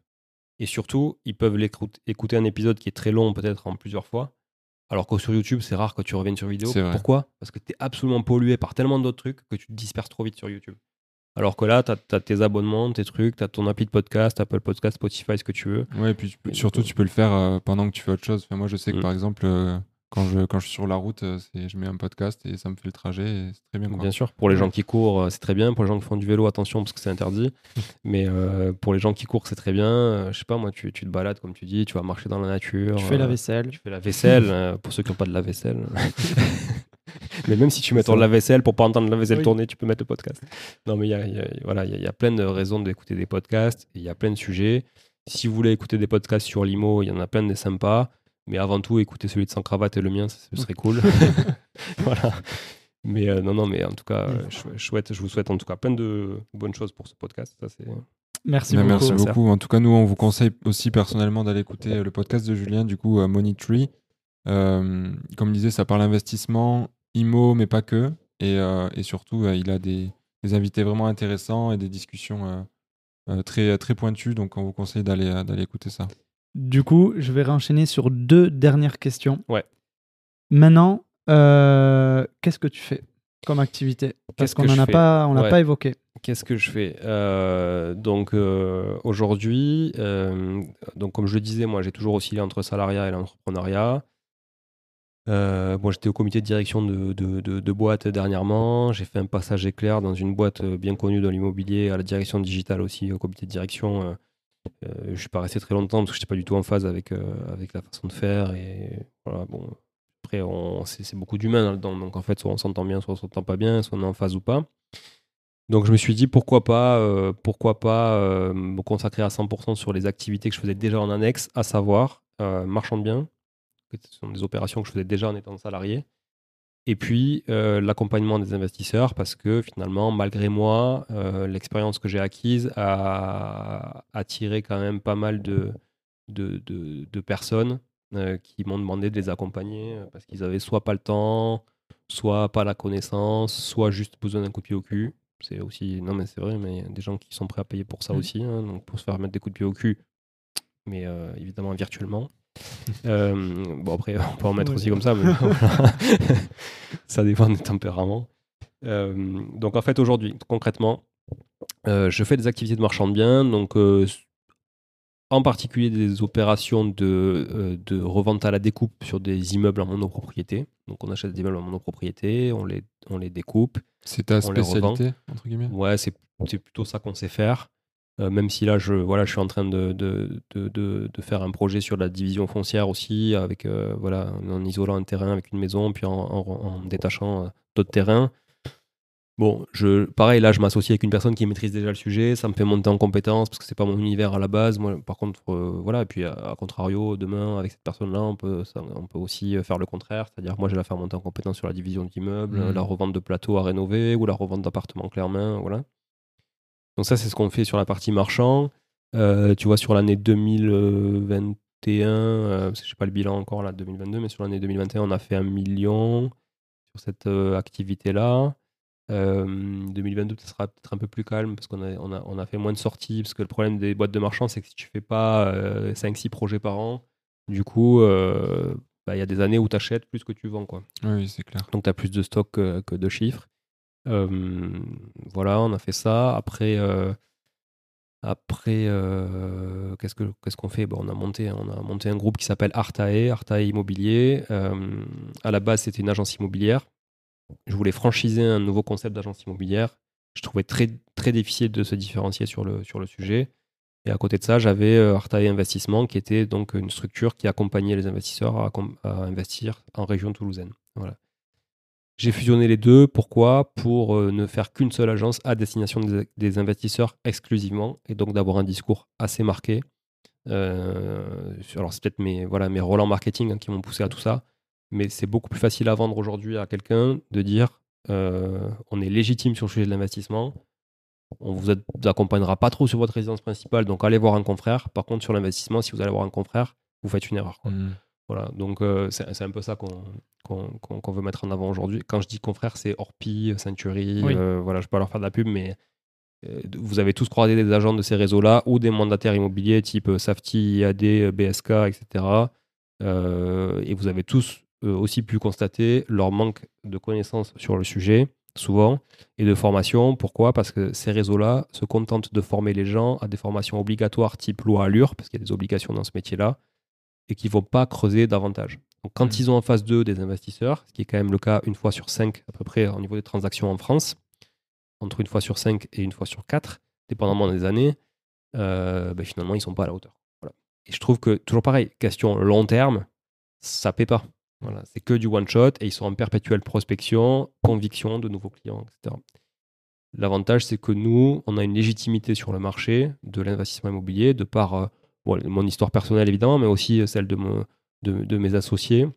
[SPEAKER 3] Et surtout, ils peuvent écouter un épisode qui est très long, peut-être en plusieurs fois. Alors que sur YouTube, c'est rare que tu reviennes sur vidéo. Pourquoi? Parce que tu es absolument pollué par tellement d'autres trucs que tu te disperses trop vite sur YouTube. Alors que là, tu as, tes abonnements, tes trucs, tu as ton appli de podcast, Apple Podcast, Spotify, ce que tu veux.
[SPEAKER 2] Ouais, et puis surtout, tu peux le faire euh, pendant que tu fais autre chose. Enfin, moi, je sais que mm. par exemple, euh, quand, je, quand je suis sur la route, euh, je mets un podcast et ça me fait le trajet. C'est très bien.
[SPEAKER 3] Bien sûr, pour les gens qui courent, c'est très bien. Pour les gens qui font du vélo, attention parce que c'est interdit. Mais pour les gens qui courent, c'est très bien. je sais pas, moi, tu, tu, te balades, comme tu dis, tu vas marcher dans la nature.
[SPEAKER 1] Tu fais la vaisselle.
[SPEAKER 3] Tu fais la vaisselle, pour ceux qui n'ont pas de la vaisselle. mais même si tu mets ton lave-vaisselle pour pas entendre la vaisselle tourner, tu peux mettre le podcast. Non, mais il y a, voilà, il y, a plein de raisons d'écouter des podcasts. Il y a plein de sujets. Si vous voulez écouter des podcasts sur l'IMO, il y en a plein de sympas. Mais avant tout, écoutez celui de Sans Cravate et le mien, ce serait cool. voilà. Mais euh, non, non, mais en tout cas, chouette. Je vous souhaite en tout cas plein de bonnes choses pour ce podcast. Ça, c'est.
[SPEAKER 1] Merci beaucoup.
[SPEAKER 2] Merci beaucoup. En tout cas, nous, on vous conseille aussi personnellement d'aller écouter le podcast de Julien, du coup, Money Tree. Euh, comme disait, ça parle investissement, IMO, mais pas que. Et, euh, et surtout, euh, il a des, des, invités vraiment intéressants et des discussions euh, très, très pointues. Donc, on vous conseille d'aller d'aller écouter ça.
[SPEAKER 1] Du coup, je vais réenchaîner sur deux dernières questions.
[SPEAKER 3] Ouais.
[SPEAKER 1] Maintenant, qu'est-ce que tu fais comme activité? Parce qu'on n'en a pas, on l'a pas évoqué.
[SPEAKER 3] Qu'est-ce que je fais? Donc aujourd'hui, donc comme je le disais, moi j'ai toujours oscillé entre salariat et l'entrepreneuriat. Euh, bon, j'étais au comité de direction de, de, boîte dernièrement. J'ai fait un passage éclair dans une boîte euh, bien connue dans l'immobilier, à la direction digitale aussi, au comité de direction. Euh, euh je suis pas resté très longtemps parce que je n'étais pas du tout en phase avec, avec la façon de faire. Et voilà, bon, après, c'est beaucoup d'humains là-dedans. Donc en fait, soit on s'entend bien, soit on s'entend pas bien, soit on est en phase ou pas. Donc je me suis dit pourquoi pas, pourquoi pas me consacrer à 100% sur les activités que je faisais déjà en annexe, à savoir marchand de biens, ce sont des opérations que je faisais déjà en étant salarié. Et puis euh, l'accompagnement des investisseurs, parce que finalement, malgré moi, euh, l'expérience que j'ai acquise a attiré quand même pas mal de, de, de, personnes euh, qui m'ont demandé de les accompagner parce qu'ils avaient soit pas le temps, soit pas la connaissance, soit juste besoin d'un coup de pied au cul. C'est aussi, non mais c'est vrai, mais il y a des gens qui sont prêts à payer pour ça mmh. aussi, hein, donc pour se faire mettre des coups de pied au cul, mais évidemment virtuellement. Euh, bon, après, on peut en mettre aussi comme ça, mais ça dépend des tempéraments. Euh, donc, en fait, aujourd'hui, concrètement, euh, je fais des activités de marchand de biens, donc en particulier des opérations de, de, revente à la découpe sur des immeubles en monopropriété. Donc, on achète des immeubles en monopropriété, on les, on les découpe.
[SPEAKER 2] C'est ta spécialité, entre guillemets?
[SPEAKER 3] Ouais, c'est plutôt ça qu'on sait faire. Euh, même si là, je, voilà, je suis en train de, de, de, de, faire un projet sur la division foncière aussi, avec, euh, voilà, en isolant un terrain avec une maison, puis en, en, détachant euh, d'autres terrains. Bon, je, pareil, là, je m'associe avec une personne qui maîtrise déjà le sujet, ça me fait monter en compétence parce que c'est pas mon univers à la base. Moi, par contre, voilà, et puis à, contrario, demain, avec cette personne-là, on peut, on peut aussi faire le contraire, c'est-à-dire moi, je vais la faire monter en compétence sur la division d'immeubles, mmh. la revente de plateaux à rénover ou la revente d'appartements clairement voilà. Donc ça, c'est ce qu'on fait sur la partie marchand. Euh, tu vois, sur l'année 2021, euh, je sais pas le bilan encore là, 2022, mais sur l'année 2021, on a fait un million sur cette euh, activité-là. 2022, ça sera peut-être un peu plus calme parce qu'on a, on a, on a, fait moins de sorties. Parce que le problème des boîtes de marchand, c'est que si tu fais pas 5-6 projets par an, du coup, bah, il y a des années où tu achètes plus que tu vends. Quoi.
[SPEAKER 2] Oui, c'est clair.
[SPEAKER 3] Donc tu as plus de stock que, que de chiffres. Euh, voilà, on a fait ça. Après, euh, après euh, qu'est-ce qu'on fait? Bon, on, a monté, on a monté un groupe qui s'appelle Artae, Artae Immobilier. à la base, c'était une agence immobilière. Je voulais franchiser un nouveau concept d'agence immobilière. Je trouvais très, difficile de se différencier sur le, sur le sujet. Et à côté de ça, j'avais Artae Investissement, qui était donc une structure qui accompagnait les investisseurs à, à investir en région toulousaine. Voilà. J'ai fusionné les deux. Pourquoi? Pour euh, ne faire qu'une seule agence à destination des, investisseurs exclusivement et donc d'avoir un discours assez marqué. Euh, alors, c'est peut-être mes, voilà, mes marketing hein, qui m'ont poussé à tout ça, mais c'est beaucoup plus facile à vendre aujourd'hui à quelqu'un de dire euh, on est légitime sur le sujet de l'investissement. On vous, vous accompagnera pas trop sur votre résidence principale, donc allez voir un confrère. Par contre, sur l'investissement, si vous allez voir un confrère, vous faites une erreur. Mmh. Voilà, donc euh, c'est un peu ça qu'on veut mettre en avant aujourd'hui. Quand je dis confrères, c'est Orpi, Century, euh, voilà, je peux pas leur faire de la pub, mais euh, vous avez tous croisé des agents de ces réseaux-là ou des mandataires immobiliers type Safety, IAD, BSK, etc. et vous avez tous aussi pu constater leur manque de connaissances sur le sujet, souvent, et de formation. Pourquoi? Parce que ces réseaux-là se contentent de former les gens à des formations obligatoires type loi Allure, parce qu'il y a des obligations dans ce métier-là et qui ne vont pas creuser davantage. Donc, quand mm. ils ont en face d'eux des investisseurs, ce qui est quand même le cas une fois sur cinq à peu près au niveau des transactions en France, entre une fois sur cinq et une fois sur quatre, dépendamment des années, euh, ben, finalement, ils ne sont pas à la hauteur. Et je trouve que, toujours pareil, question long terme, ça ne paie pas. Voilà, c'est que du one shot et ils sont en perpétuelle prospection, conviction de nouveaux clients, etc. L'avantage, c'est que nous, on a une légitimité sur le marché de l'investissement immobilier de par euh, mon histoire personnelle évidemment, mais aussi euh, celle de, mon, de, mes associés.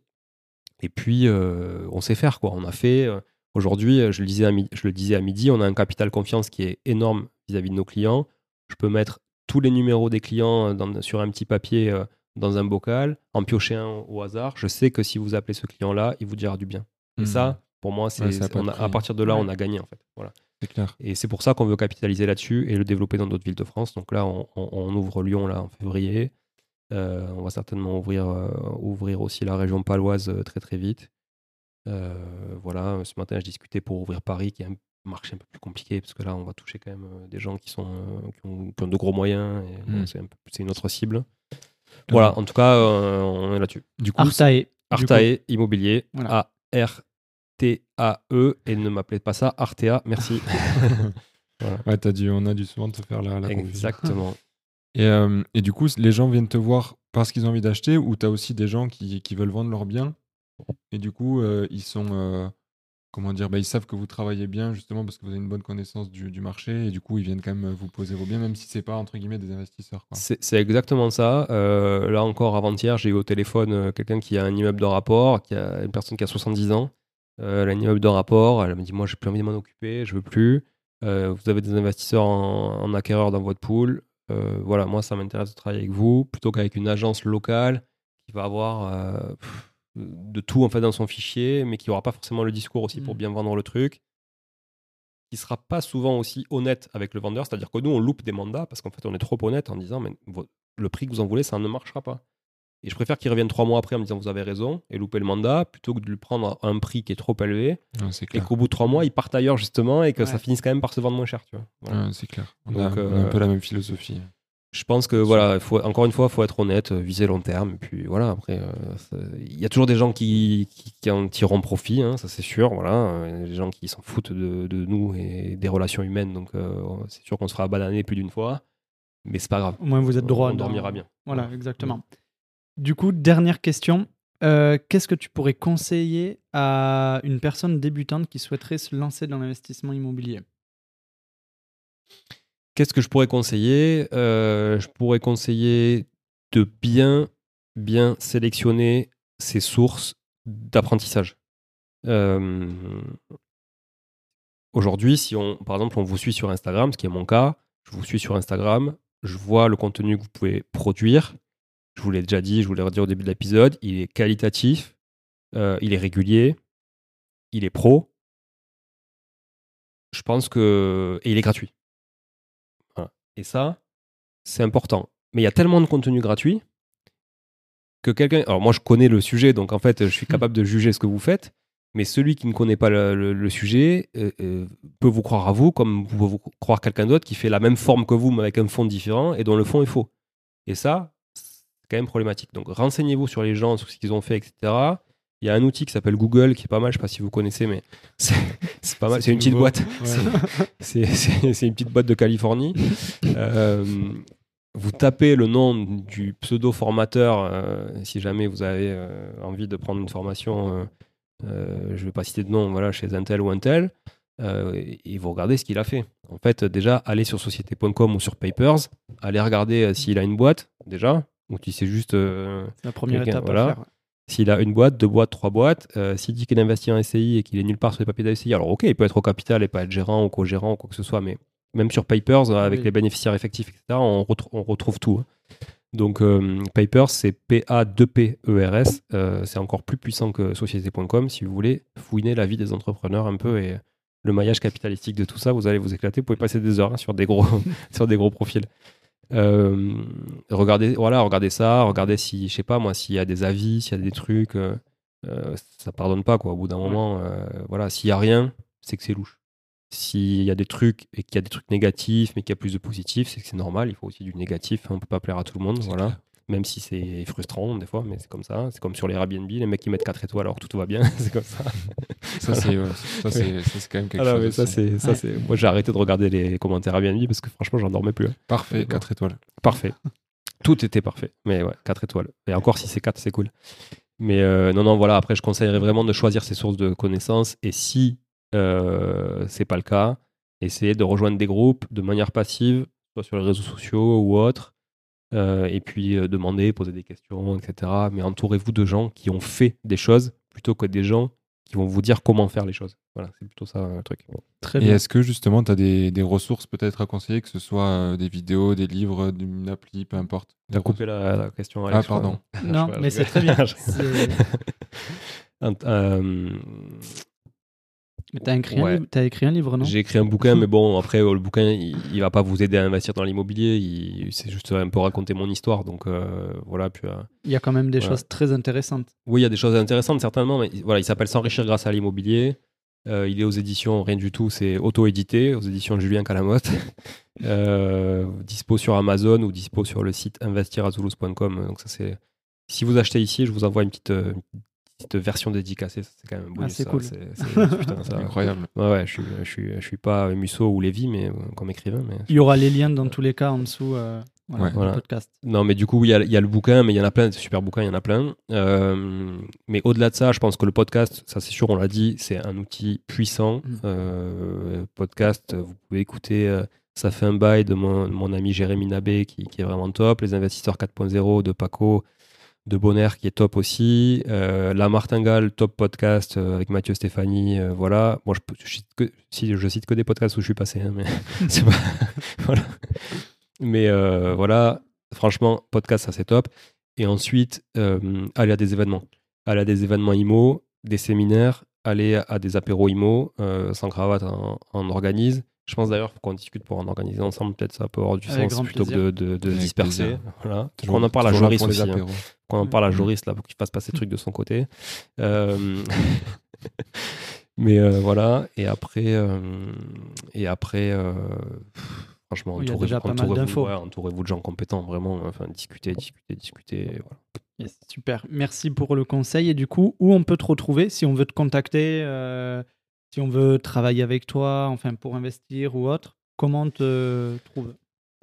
[SPEAKER 3] Et puis, euh, on sait faire quoi. On a fait. Euh, aujourd'hui, je, le disais à midi, je le disais à midi, on a un capital confiance qui est énorme vis-à-vis de nos clients. Je peux mettre tous les numéros des clients sur un petit papier dans un bocal, en piocher un au hasard. Je sais que si vous appelez ce client-là, il vous dira du bien. Et mmh. ça, pour moi, c'est à partir de là, on a gagné en fait. Voilà.
[SPEAKER 2] Clair.
[SPEAKER 3] Et c'est pour ça qu'on veut capitaliser là-dessus et le développer dans d'autres villes de France. Donc là, on, ouvre Lyon là en février. Euh, on va certainement ouvrir, euh, ouvrir aussi la région paloise euh, très très vite. voilà, ce matin, je discutais pour ouvrir Paris, qui est un marché un peu plus compliqué, parce que là, on va toucher quand même des gens qui, sont, qui, ont, de gros moyens. et hmm. C'est une autre cible. Voilà, en tout cas, on est là-dessus.
[SPEAKER 1] Du coup, Artae.
[SPEAKER 3] Artae Immobilier. A-R T-A-E et ne m'appelez pas ça Artea, merci.
[SPEAKER 2] ouais, as dû, on a dû souvent te faire la, la
[SPEAKER 3] Exactement.
[SPEAKER 2] Et, euh, et, du coup, les gens viennent te voir parce qu'ils ont envie d'acheter ou tu as aussi des gens qui, qui, veulent vendre leurs biens? Et du coup, euh, ils sont. Euh, comment dire bah, Ils savent que vous travaillez bien justement parce que vous avez une bonne connaissance du, du, marché et du coup, ils viennent quand même vous poser vos biens, même si c'est pas entre guillemets des investisseurs.
[SPEAKER 3] C'est exactement ça. là encore, avant-hier, j'ai eu au téléphone quelqu'un qui a un immeuble de rapport, qui a une personne qui a 70 ans elle a un de rapport, elle m'a dit Moi, j'ai plus envie de m'en occuper, je veux plus. Euh, vous avez des investisseurs en, acquéreur dans votre pool. Euh, voilà, moi, ça m'intéresse de travailler avec vous plutôt qu'avec une agence locale qui va avoir de tout en fait dans son fichier, mais qui n'aura pas forcément le discours aussi pour mm. bien vendre le truc, qui sera pas souvent aussi honnête avec le vendeur. C'est-à-dire que nous, on loupe des mandats parce qu'en fait, on est trop honnête en disant mais le prix que vous en voulez, ça ne marchera pas. Et je préfère qu'il revienne trois mois après en me disant vous avez raison et louper le mandat plutôt que de lui prendre un prix qui est trop élevé et qu'au bout de trois mois il parte ailleurs justement et que ça finisse quand même par se vendre moins cher. Tu
[SPEAKER 2] vois. c'est clair. On, a, un euh, peu la même philosophie.
[SPEAKER 3] Je pense que voilà, faut, encore une fois, il faut être honnête, euh, viser long terme. Et puis voilà, après, euh, il y a toujours des gens qui, qui, en tireront profit, hein, ça c'est sûr. Voilà, il y a des gens qui s'en foutent de, de, nous et des relations humaines, donc c'est sûr qu'on se fera bananer plus d'une fois, mais c'est pas grave.
[SPEAKER 1] Au moins vous êtes droit.
[SPEAKER 3] On, dormira bien.
[SPEAKER 1] Voilà, exactement. Du coup, dernière question. Euh, qu'est-ce que tu pourrais conseiller à une personne débutante qui souhaiterait se lancer dans l'investissement immobilier?
[SPEAKER 3] Qu'est-ce que je pourrais conseiller? Euh, Je pourrais conseiller de bien, bien sélectionner ses sources d'apprentissage. Euh, aujourd'hui, si on, par exemple, on vous suit sur Instagram, ce qui est mon cas, je vous suis sur Instagram, je vois le contenu que vous pouvez produire, je vous l'ai déjà dit, je vous l'ai redit au début de l'épisode, il est qualitatif, euh, il est régulier, il est pro. Je pense que. Et il est gratuit. Et ça, c'est important. Mais il y a tellement de contenu gratuit que quelqu'un. Alors, moi, je connais le sujet, donc en fait, je suis capable de juger ce que vous faites. Mais celui qui ne connaît pas le, le- le sujet euh, euh, peut vous croire à vous, comme vous pouvez vous croire quelqu'un d'autre qui fait la même forme que vous, mais avec un fond différent, et dont le fond est faux. Et ça, quand même problématique. Donc, renseignez-vous sur les gens, sur ce qu'ils ont fait, etc. Il y a un outil qui s'appelle Google, qui est pas mal, je sais pas si vous connaissez, mais c'est pas mal. C'est une petite boîte.
[SPEAKER 2] Ouais.
[SPEAKER 3] C'est- une petite boîte de Californie. Euh, vous tapez le nom du pseudo-formateur euh, si jamais vous avez euh, envie de prendre une formation, je ne vais pas citer de nom, voilà, chez un tel ou un tel, et vous regardez ce qu'il a fait. En fait, déjà, allez sur société.com ou sur Papers, allez regarder s'il a une boîte, déjà, ou si c'est juste euh,
[SPEAKER 1] la première étape
[SPEAKER 3] voilà.
[SPEAKER 1] à faire.
[SPEAKER 3] s'il a une boîte, deux boîtes, trois boîtes, euh, s'il dit qu'il investit en SCI et qu'il est nulle part sur les papiers d'SCI, alors ok, il peut être au capital et pas être gérant ou co-gérant ou quoi que ce soit, mais même sur Papers, euh, avec
[SPEAKER 1] Oui.
[SPEAKER 3] les bénéficiaires effectifs, etc., on, retrou- on retrouve tout. hein. Donc euh, Papers, c'est P-A-2-P-E-R-S, euh, c'est encore plus puissant que société.com si vous voulez fouiner la vie des entrepreneurs un peu et le maillage capitalistique de tout ça, vous allez vous éclater, vous pouvez passer des heures hein, sur, des gros, sur des gros profils. Euh, regardez, voilà, regardez ça, regardez si, je sais pas moi, s'il y a des avis, s'il y a des trucs, euh, euh, ça pardonne pas quoi. Au bout d'un moment, euh, voilà, s'il y a rien, c'est que c'est louche. S'il y a des trucs et qu'il y a des trucs négatifs, mais qu'il y a plus de positifs, c'est que c'est normal. Il faut aussi du négatif. hein, on peut pas plaire à tout le monde, voilà.
[SPEAKER 2] clair.
[SPEAKER 3] Même si c'est frustrant des fois, mais c'est comme ça. C'est comme sur les Airbnb, les mecs qui mettent 4 étoiles alors tout va bien, c'est comme ça.
[SPEAKER 2] Ça, c'est ouais, c'est quand même quelque
[SPEAKER 3] non,
[SPEAKER 2] chose.
[SPEAKER 3] mais ça, c'est, ça, c'est... Moi, j'ai arrêté de regarder les commentaires Airbnb parce que franchement, j'en dormais plus. hein.
[SPEAKER 2] Parfait, 4 étoiles.
[SPEAKER 3] Parfait. Tout était parfait. Mais ouais, 4 étoiles. Et encore, si c'est 4, c'est cool. Mais euh, non, non, voilà. Après, je conseillerais vraiment de choisir ses sources de connaissances. Et si euh, c'est pas le cas, essayez de rejoindre des groupes de manière passive, soit sur les réseaux sociaux ou autres. Euh, et puis euh, demander, poser des questions, etc. Mais entourez-vous de gens qui ont fait des choses plutôt que des gens qui vont vous dire comment faire les choses. Voilà, c'est plutôt ça le truc.
[SPEAKER 1] Très
[SPEAKER 2] Et
[SPEAKER 1] bien.
[SPEAKER 2] est-ce que justement, tu as des, des ressources peut-être à conseiller, que ce soit euh, des vidéos, des livres, une appli, peu importe?
[SPEAKER 3] T'as coupé la, la question.
[SPEAKER 2] Ah,
[SPEAKER 3] Alex, crois.
[SPEAKER 2] pardon.
[SPEAKER 1] Non, mais c'est très bien. C'est-
[SPEAKER 3] euh,
[SPEAKER 1] Mais T'as écrit,
[SPEAKER 3] Ouais.
[SPEAKER 1] écrit un livre, non?
[SPEAKER 3] J'ai écrit un bouquin, mais bon, après, le bouquin, il, il va pas vous aider à investir dans l'immobilier. il- C'est juste un peu raconter mon histoire. Donc, euh, voilà. Puis, euh,
[SPEAKER 1] Il y a quand même des
[SPEAKER 3] Voilà.
[SPEAKER 1] choses très intéressantes.
[SPEAKER 3] oui, il y a des choses intéressantes, certainement. Mais voilà, il s'appelle S'enrichir grâce à l'immobilier. Euh, il est aux éditions Rien du tout, c'est auto-édité, aux éditions Julien Calamotte. Dispo sur Amazon ou dispo sur le site investirazoulouse.com. Donc, ça, c'est. Si vous achetez ici, je vous envoie une petite, une petite version dédicacée. C'est quand même un bonus.
[SPEAKER 1] c'est
[SPEAKER 3] ça.
[SPEAKER 1] cool.
[SPEAKER 3] C'est- c'est- ça-
[SPEAKER 2] Incroyable.
[SPEAKER 3] Ouais, ouais, je suis, je suis, je suis pas Musso ou Lévy, mais euh, comme écrivain. Mais...
[SPEAKER 1] Il y aura les liens dans tous les cas en dessous euh, voilà,
[SPEAKER 2] Ouais.
[SPEAKER 1] du
[SPEAKER 3] Voilà.
[SPEAKER 1] podcast.
[SPEAKER 3] Non, mais du coup, il y, a- il y a le bouquin, mais il y en a plein, des super bouquins, il y en a plein. Euh, mais au-delà de ça, je pense que le podcast, ça c'est sûr, on l'a dit, c'est un outil puissant.
[SPEAKER 1] Mm.
[SPEAKER 3] Euh, podcast, vous pouvez écouter euh, Ça fait un bail de mon, mon ami Jérémy Nabé qui, qui est vraiment top. Les investisseurs 4.0 de Paco, de Bonner qui est top aussi. Euh, La Martingale, top podcast euh, avec Mathieu Stéphanie. euh, voilà. Moi, je, cite que, des podcasts où je suis passé, hein, mais voilà. Franchement, podcast, ça c'est top. Et ensuite, aller à des événements. Aller à des événements IMO, des séminaires, aller à des apéros IMO, sans cravate, on, on organise. Je pense d'ailleurs qu'on discute pour en organiser ensemble, peut-être ça peut avoir du
[SPEAKER 1] Avec
[SPEAKER 3] sens plutôt que de, de- de
[SPEAKER 2] Avec
[SPEAKER 3] disperser. Voilà.
[SPEAKER 2] Toujours-
[SPEAKER 3] on en parle à Joris aussi. hein. Qu'on en parle à
[SPEAKER 2] Mhm.
[SPEAKER 3] Joris là pour qu'il fasse passer ses trucs de son côté. Euh, Mais euh, voilà, et après, euh, et après euh, franchement, entourez- entourez-vous ouais, entourez-vous de gens compétents, vraiment. Enfin, discutez, discutez, discutez. Voilà.
[SPEAKER 1] Yes, super. Merci pour le conseil. Et du coup, où on peut te retrouver si on veut te contacter, euh, si on veut travailler avec toi, enfin pour investir ou autre Comment on te trouve?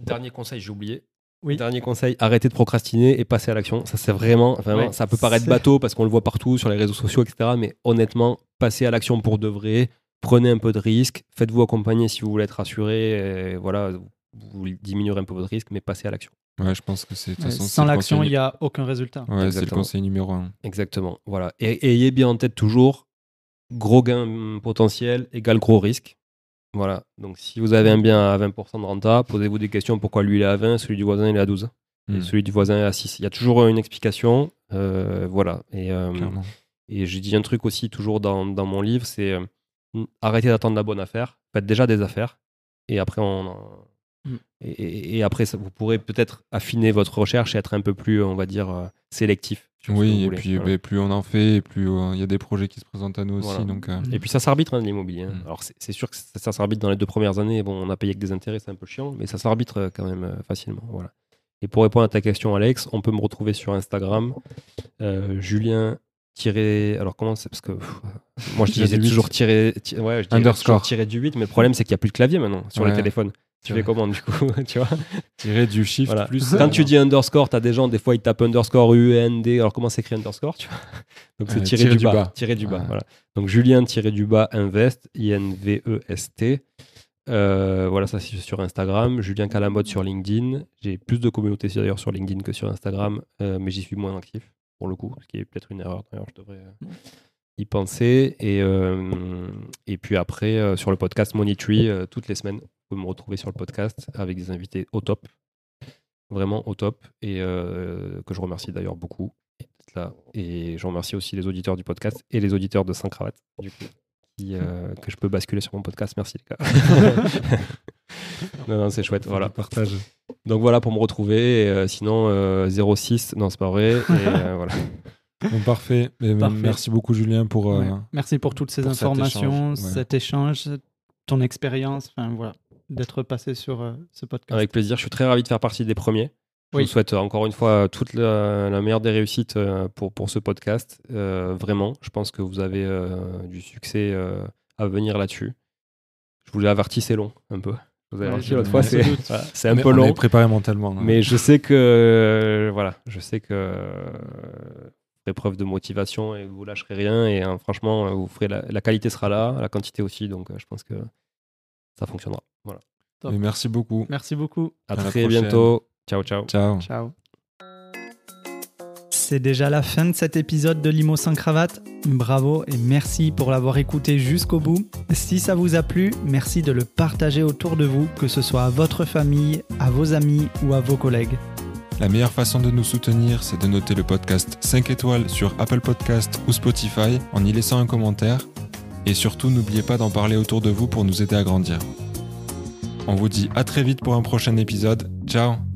[SPEAKER 3] Dernier conseil, j'ai oublié.
[SPEAKER 1] Oui.
[SPEAKER 3] Dernier conseil, arrêtez de procrastiner et passez à l'action. Ça, c'est vraiment, vraiment
[SPEAKER 1] Ouais,
[SPEAKER 3] ça peut paraître bateau parce qu'on le voit partout sur les réseaux sociaux, etc. Mais honnêtement, passez à l'action pour de vrai. Prenez un peu de risque. Faites-vous accompagner si vous voulez être rassuré. et voilà, vous diminuerez un peu votre risque, mais passez à l'action.
[SPEAKER 2] Ouais, je pense que c'est. de toute
[SPEAKER 1] Ouais,
[SPEAKER 2] façon, c'est
[SPEAKER 1] Sans l'action,
[SPEAKER 2] conseil-
[SPEAKER 1] il n'y a aucun résultat.
[SPEAKER 2] Ouais, c'est le
[SPEAKER 3] Exactement.
[SPEAKER 2] conseil numéro un.
[SPEAKER 3] Exactement. Voilà. Et, et ayez bien en tête toujours gros gain hum, potentiel égale gros risque. Voilà. Donc si vous avez un bien à 20% de renta, posez-vous des questions pourquoi lui il est à 20, celui du voisin il est à 12. Et
[SPEAKER 2] Mm.
[SPEAKER 3] celui du voisin est à 6. Il y a toujours une explication. euh, voilà. Et, euh, et j'ai dit un truc aussi toujours dans, dans mon livre, c'est euh, arrêtez d'attendre la bonne affaire. Faites déjà des affaires. Et après, on, en-
[SPEAKER 1] Mm.
[SPEAKER 3] et, après ça, vous pourrez peut-être affiner votre recherche et être un peu plus, on va dire, sélectif
[SPEAKER 2] Oui, et
[SPEAKER 3] voulez.
[SPEAKER 2] puis
[SPEAKER 3] Voilà.
[SPEAKER 2] ben, plus on en fait, plus euh, il y a des projets qui se présentent à nous aussi. Donc, euh,
[SPEAKER 3] Et puis ça s'arbitre hein, de l'immobilier. hein.
[SPEAKER 2] Mm.
[SPEAKER 3] Alors c'est sûr que ça, ça s'arbitre dans les deux premières années. Bon, on a payé avec des intérêts, c'est un peu chiant, mais ça s'arbitre euh, quand même euh, facilement. Voilà. Et pour répondre à ta question, Alex, on peut me retrouver sur Instagram, euh, Julien. Tiré, alors comment c'est parce que pff, moi je disais toujours tiré, ti- ouais, je disais
[SPEAKER 2] Underscore.
[SPEAKER 3] toujours tiré du 8 mais le problème c'est qu'il n'y a plus de clavier maintenant sur les téléphones. Tu
[SPEAKER 2] Ouais.
[SPEAKER 3] fais comment du coup, tu vois
[SPEAKER 2] tirer du
[SPEAKER 3] Voilà.
[SPEAKER 2] plus.
[SPEAKER 3] Quand
[SPEAKER 2] euh,
[SPEAKER 3] tu dis underscore, t'as des gens, des fois ils tapent underscore UND. Alors comment s'écrit underscore tu vois Donc c'est
[SPEAKER 2] Euh,
[SPEAKER 3] tiré du, bas.
[SPEAKER 2] bas.
[SPEAKER 3] Tiré du bas. Voilà. Donc Julien tiré du bas invest, I-N-V-E-S-T. Euh, voilà, ça c'est sur Instagram. Julien Calamode sur LinkedIn. J'ai plus de communauté d'ailleurs sur LinkedIn que sur Instagram, euh, mais j'y suis moins actif pour le coup, ce qui est peut-être une erreur. D'ailleurs, je devrais euh, y penser. Et, et puis après, sur le podcast Money Tree, toutes les semaines, pouvez me retrouver sur le podcast avec des invités au top vraiment au top et euh, que je remercie d'ailleurs beaucoup d'être là. Et je remercie aussi les auditeurs du podcast et les auditeurs de 5 cravates du coup, qui, euh, que je peux basculer sur mon podcast. Merci les gars. non, non, c'est chouette. Voilà.
[SPEAKER 2] Partage.
[SPEAKER 3] Donc voilà pour me retrouver. Et, euh, sinon, euh, 06, non, c'est pas vrai. Et, euh, voilà.
[SPEAKER 2] Bon, parfait. Merci beaucoup, Julien, pour. euh,
[SPEAKER 1] Ouais. Merci pour toutes ces
[SPEAKER 2] pour cet
[SPEAKER 1] informations,
[SPEAKER 2] échange, ouais.
[SPEAKER 1] cet échange, ton expérience, enfin voilà, d'être passé sur euh, ce podcast.
[SPEAKER 3] Avec plaisir. Je suis très ravi de faire partie des premiers. Je
[SPEAKER 1] Oui.
[SPEAKER 3] vous souhaite euh, encore une fois toute la, la meilleure des réussites euh, pour, pour ce podcast. Euh, vraiment, je pense que vous avez euh, du succès euh, à venir là-dessus. Je vous l'ai averti, c'est long, un peu. Je vous
[SPEAKER 1] Ouais,
[SPEAKER 3] averti l'autre fois, c'est voilà, un
[SPEAKER 2] mais
[SPEAKER 3] peu
[SPEAKER 2] on
[SPEAKER 3] long.
[SPEAKER 2] est préparé mentalement. hein.
[SPEAKER 3] Mais je sais que euh, voilà, je sais que euh, vous ferez preuve de motivation et vous lâcherez rien. Et hein, franchement, euh, vous ferez la, la qualité sera là, la quantité aussi. Donc, euh, je pense que ça fonctionnera. Voilà.
[SPEAKER 1] Top.
[SPEAKER 2] Merci beaucoup.
[SPEAKER 1] Merci beaucoup.
[SPEAKER 3] À, très
[SPEAKER 2] prochaine.
[SPEAKER 3] bientôt. Ciao, ciao.
[SPEAKER 2] Ciao.
[SPEAKER 1] Ciao. C'est déjà la fin de cet épisode de Limo sans cravate. Bravo et merci pour l'avoir écouté jusqu'au bout. Si ça vous a plu, merci de le partager autour de vous, que ce soit à votre famille, à vos amis ou à vos collègues.
[SPEAKER 2] La meilleure façon de nous soutenir, c'est de noter le podcast 5 étoiles sur Apple Podcast ou Spotify en y laissant un commentaire. Et surtout, n'oubliez pas d'en parler autour de vous pour nous aider à grandir. On vous dit à très vite pour un prochain épisode. Ciao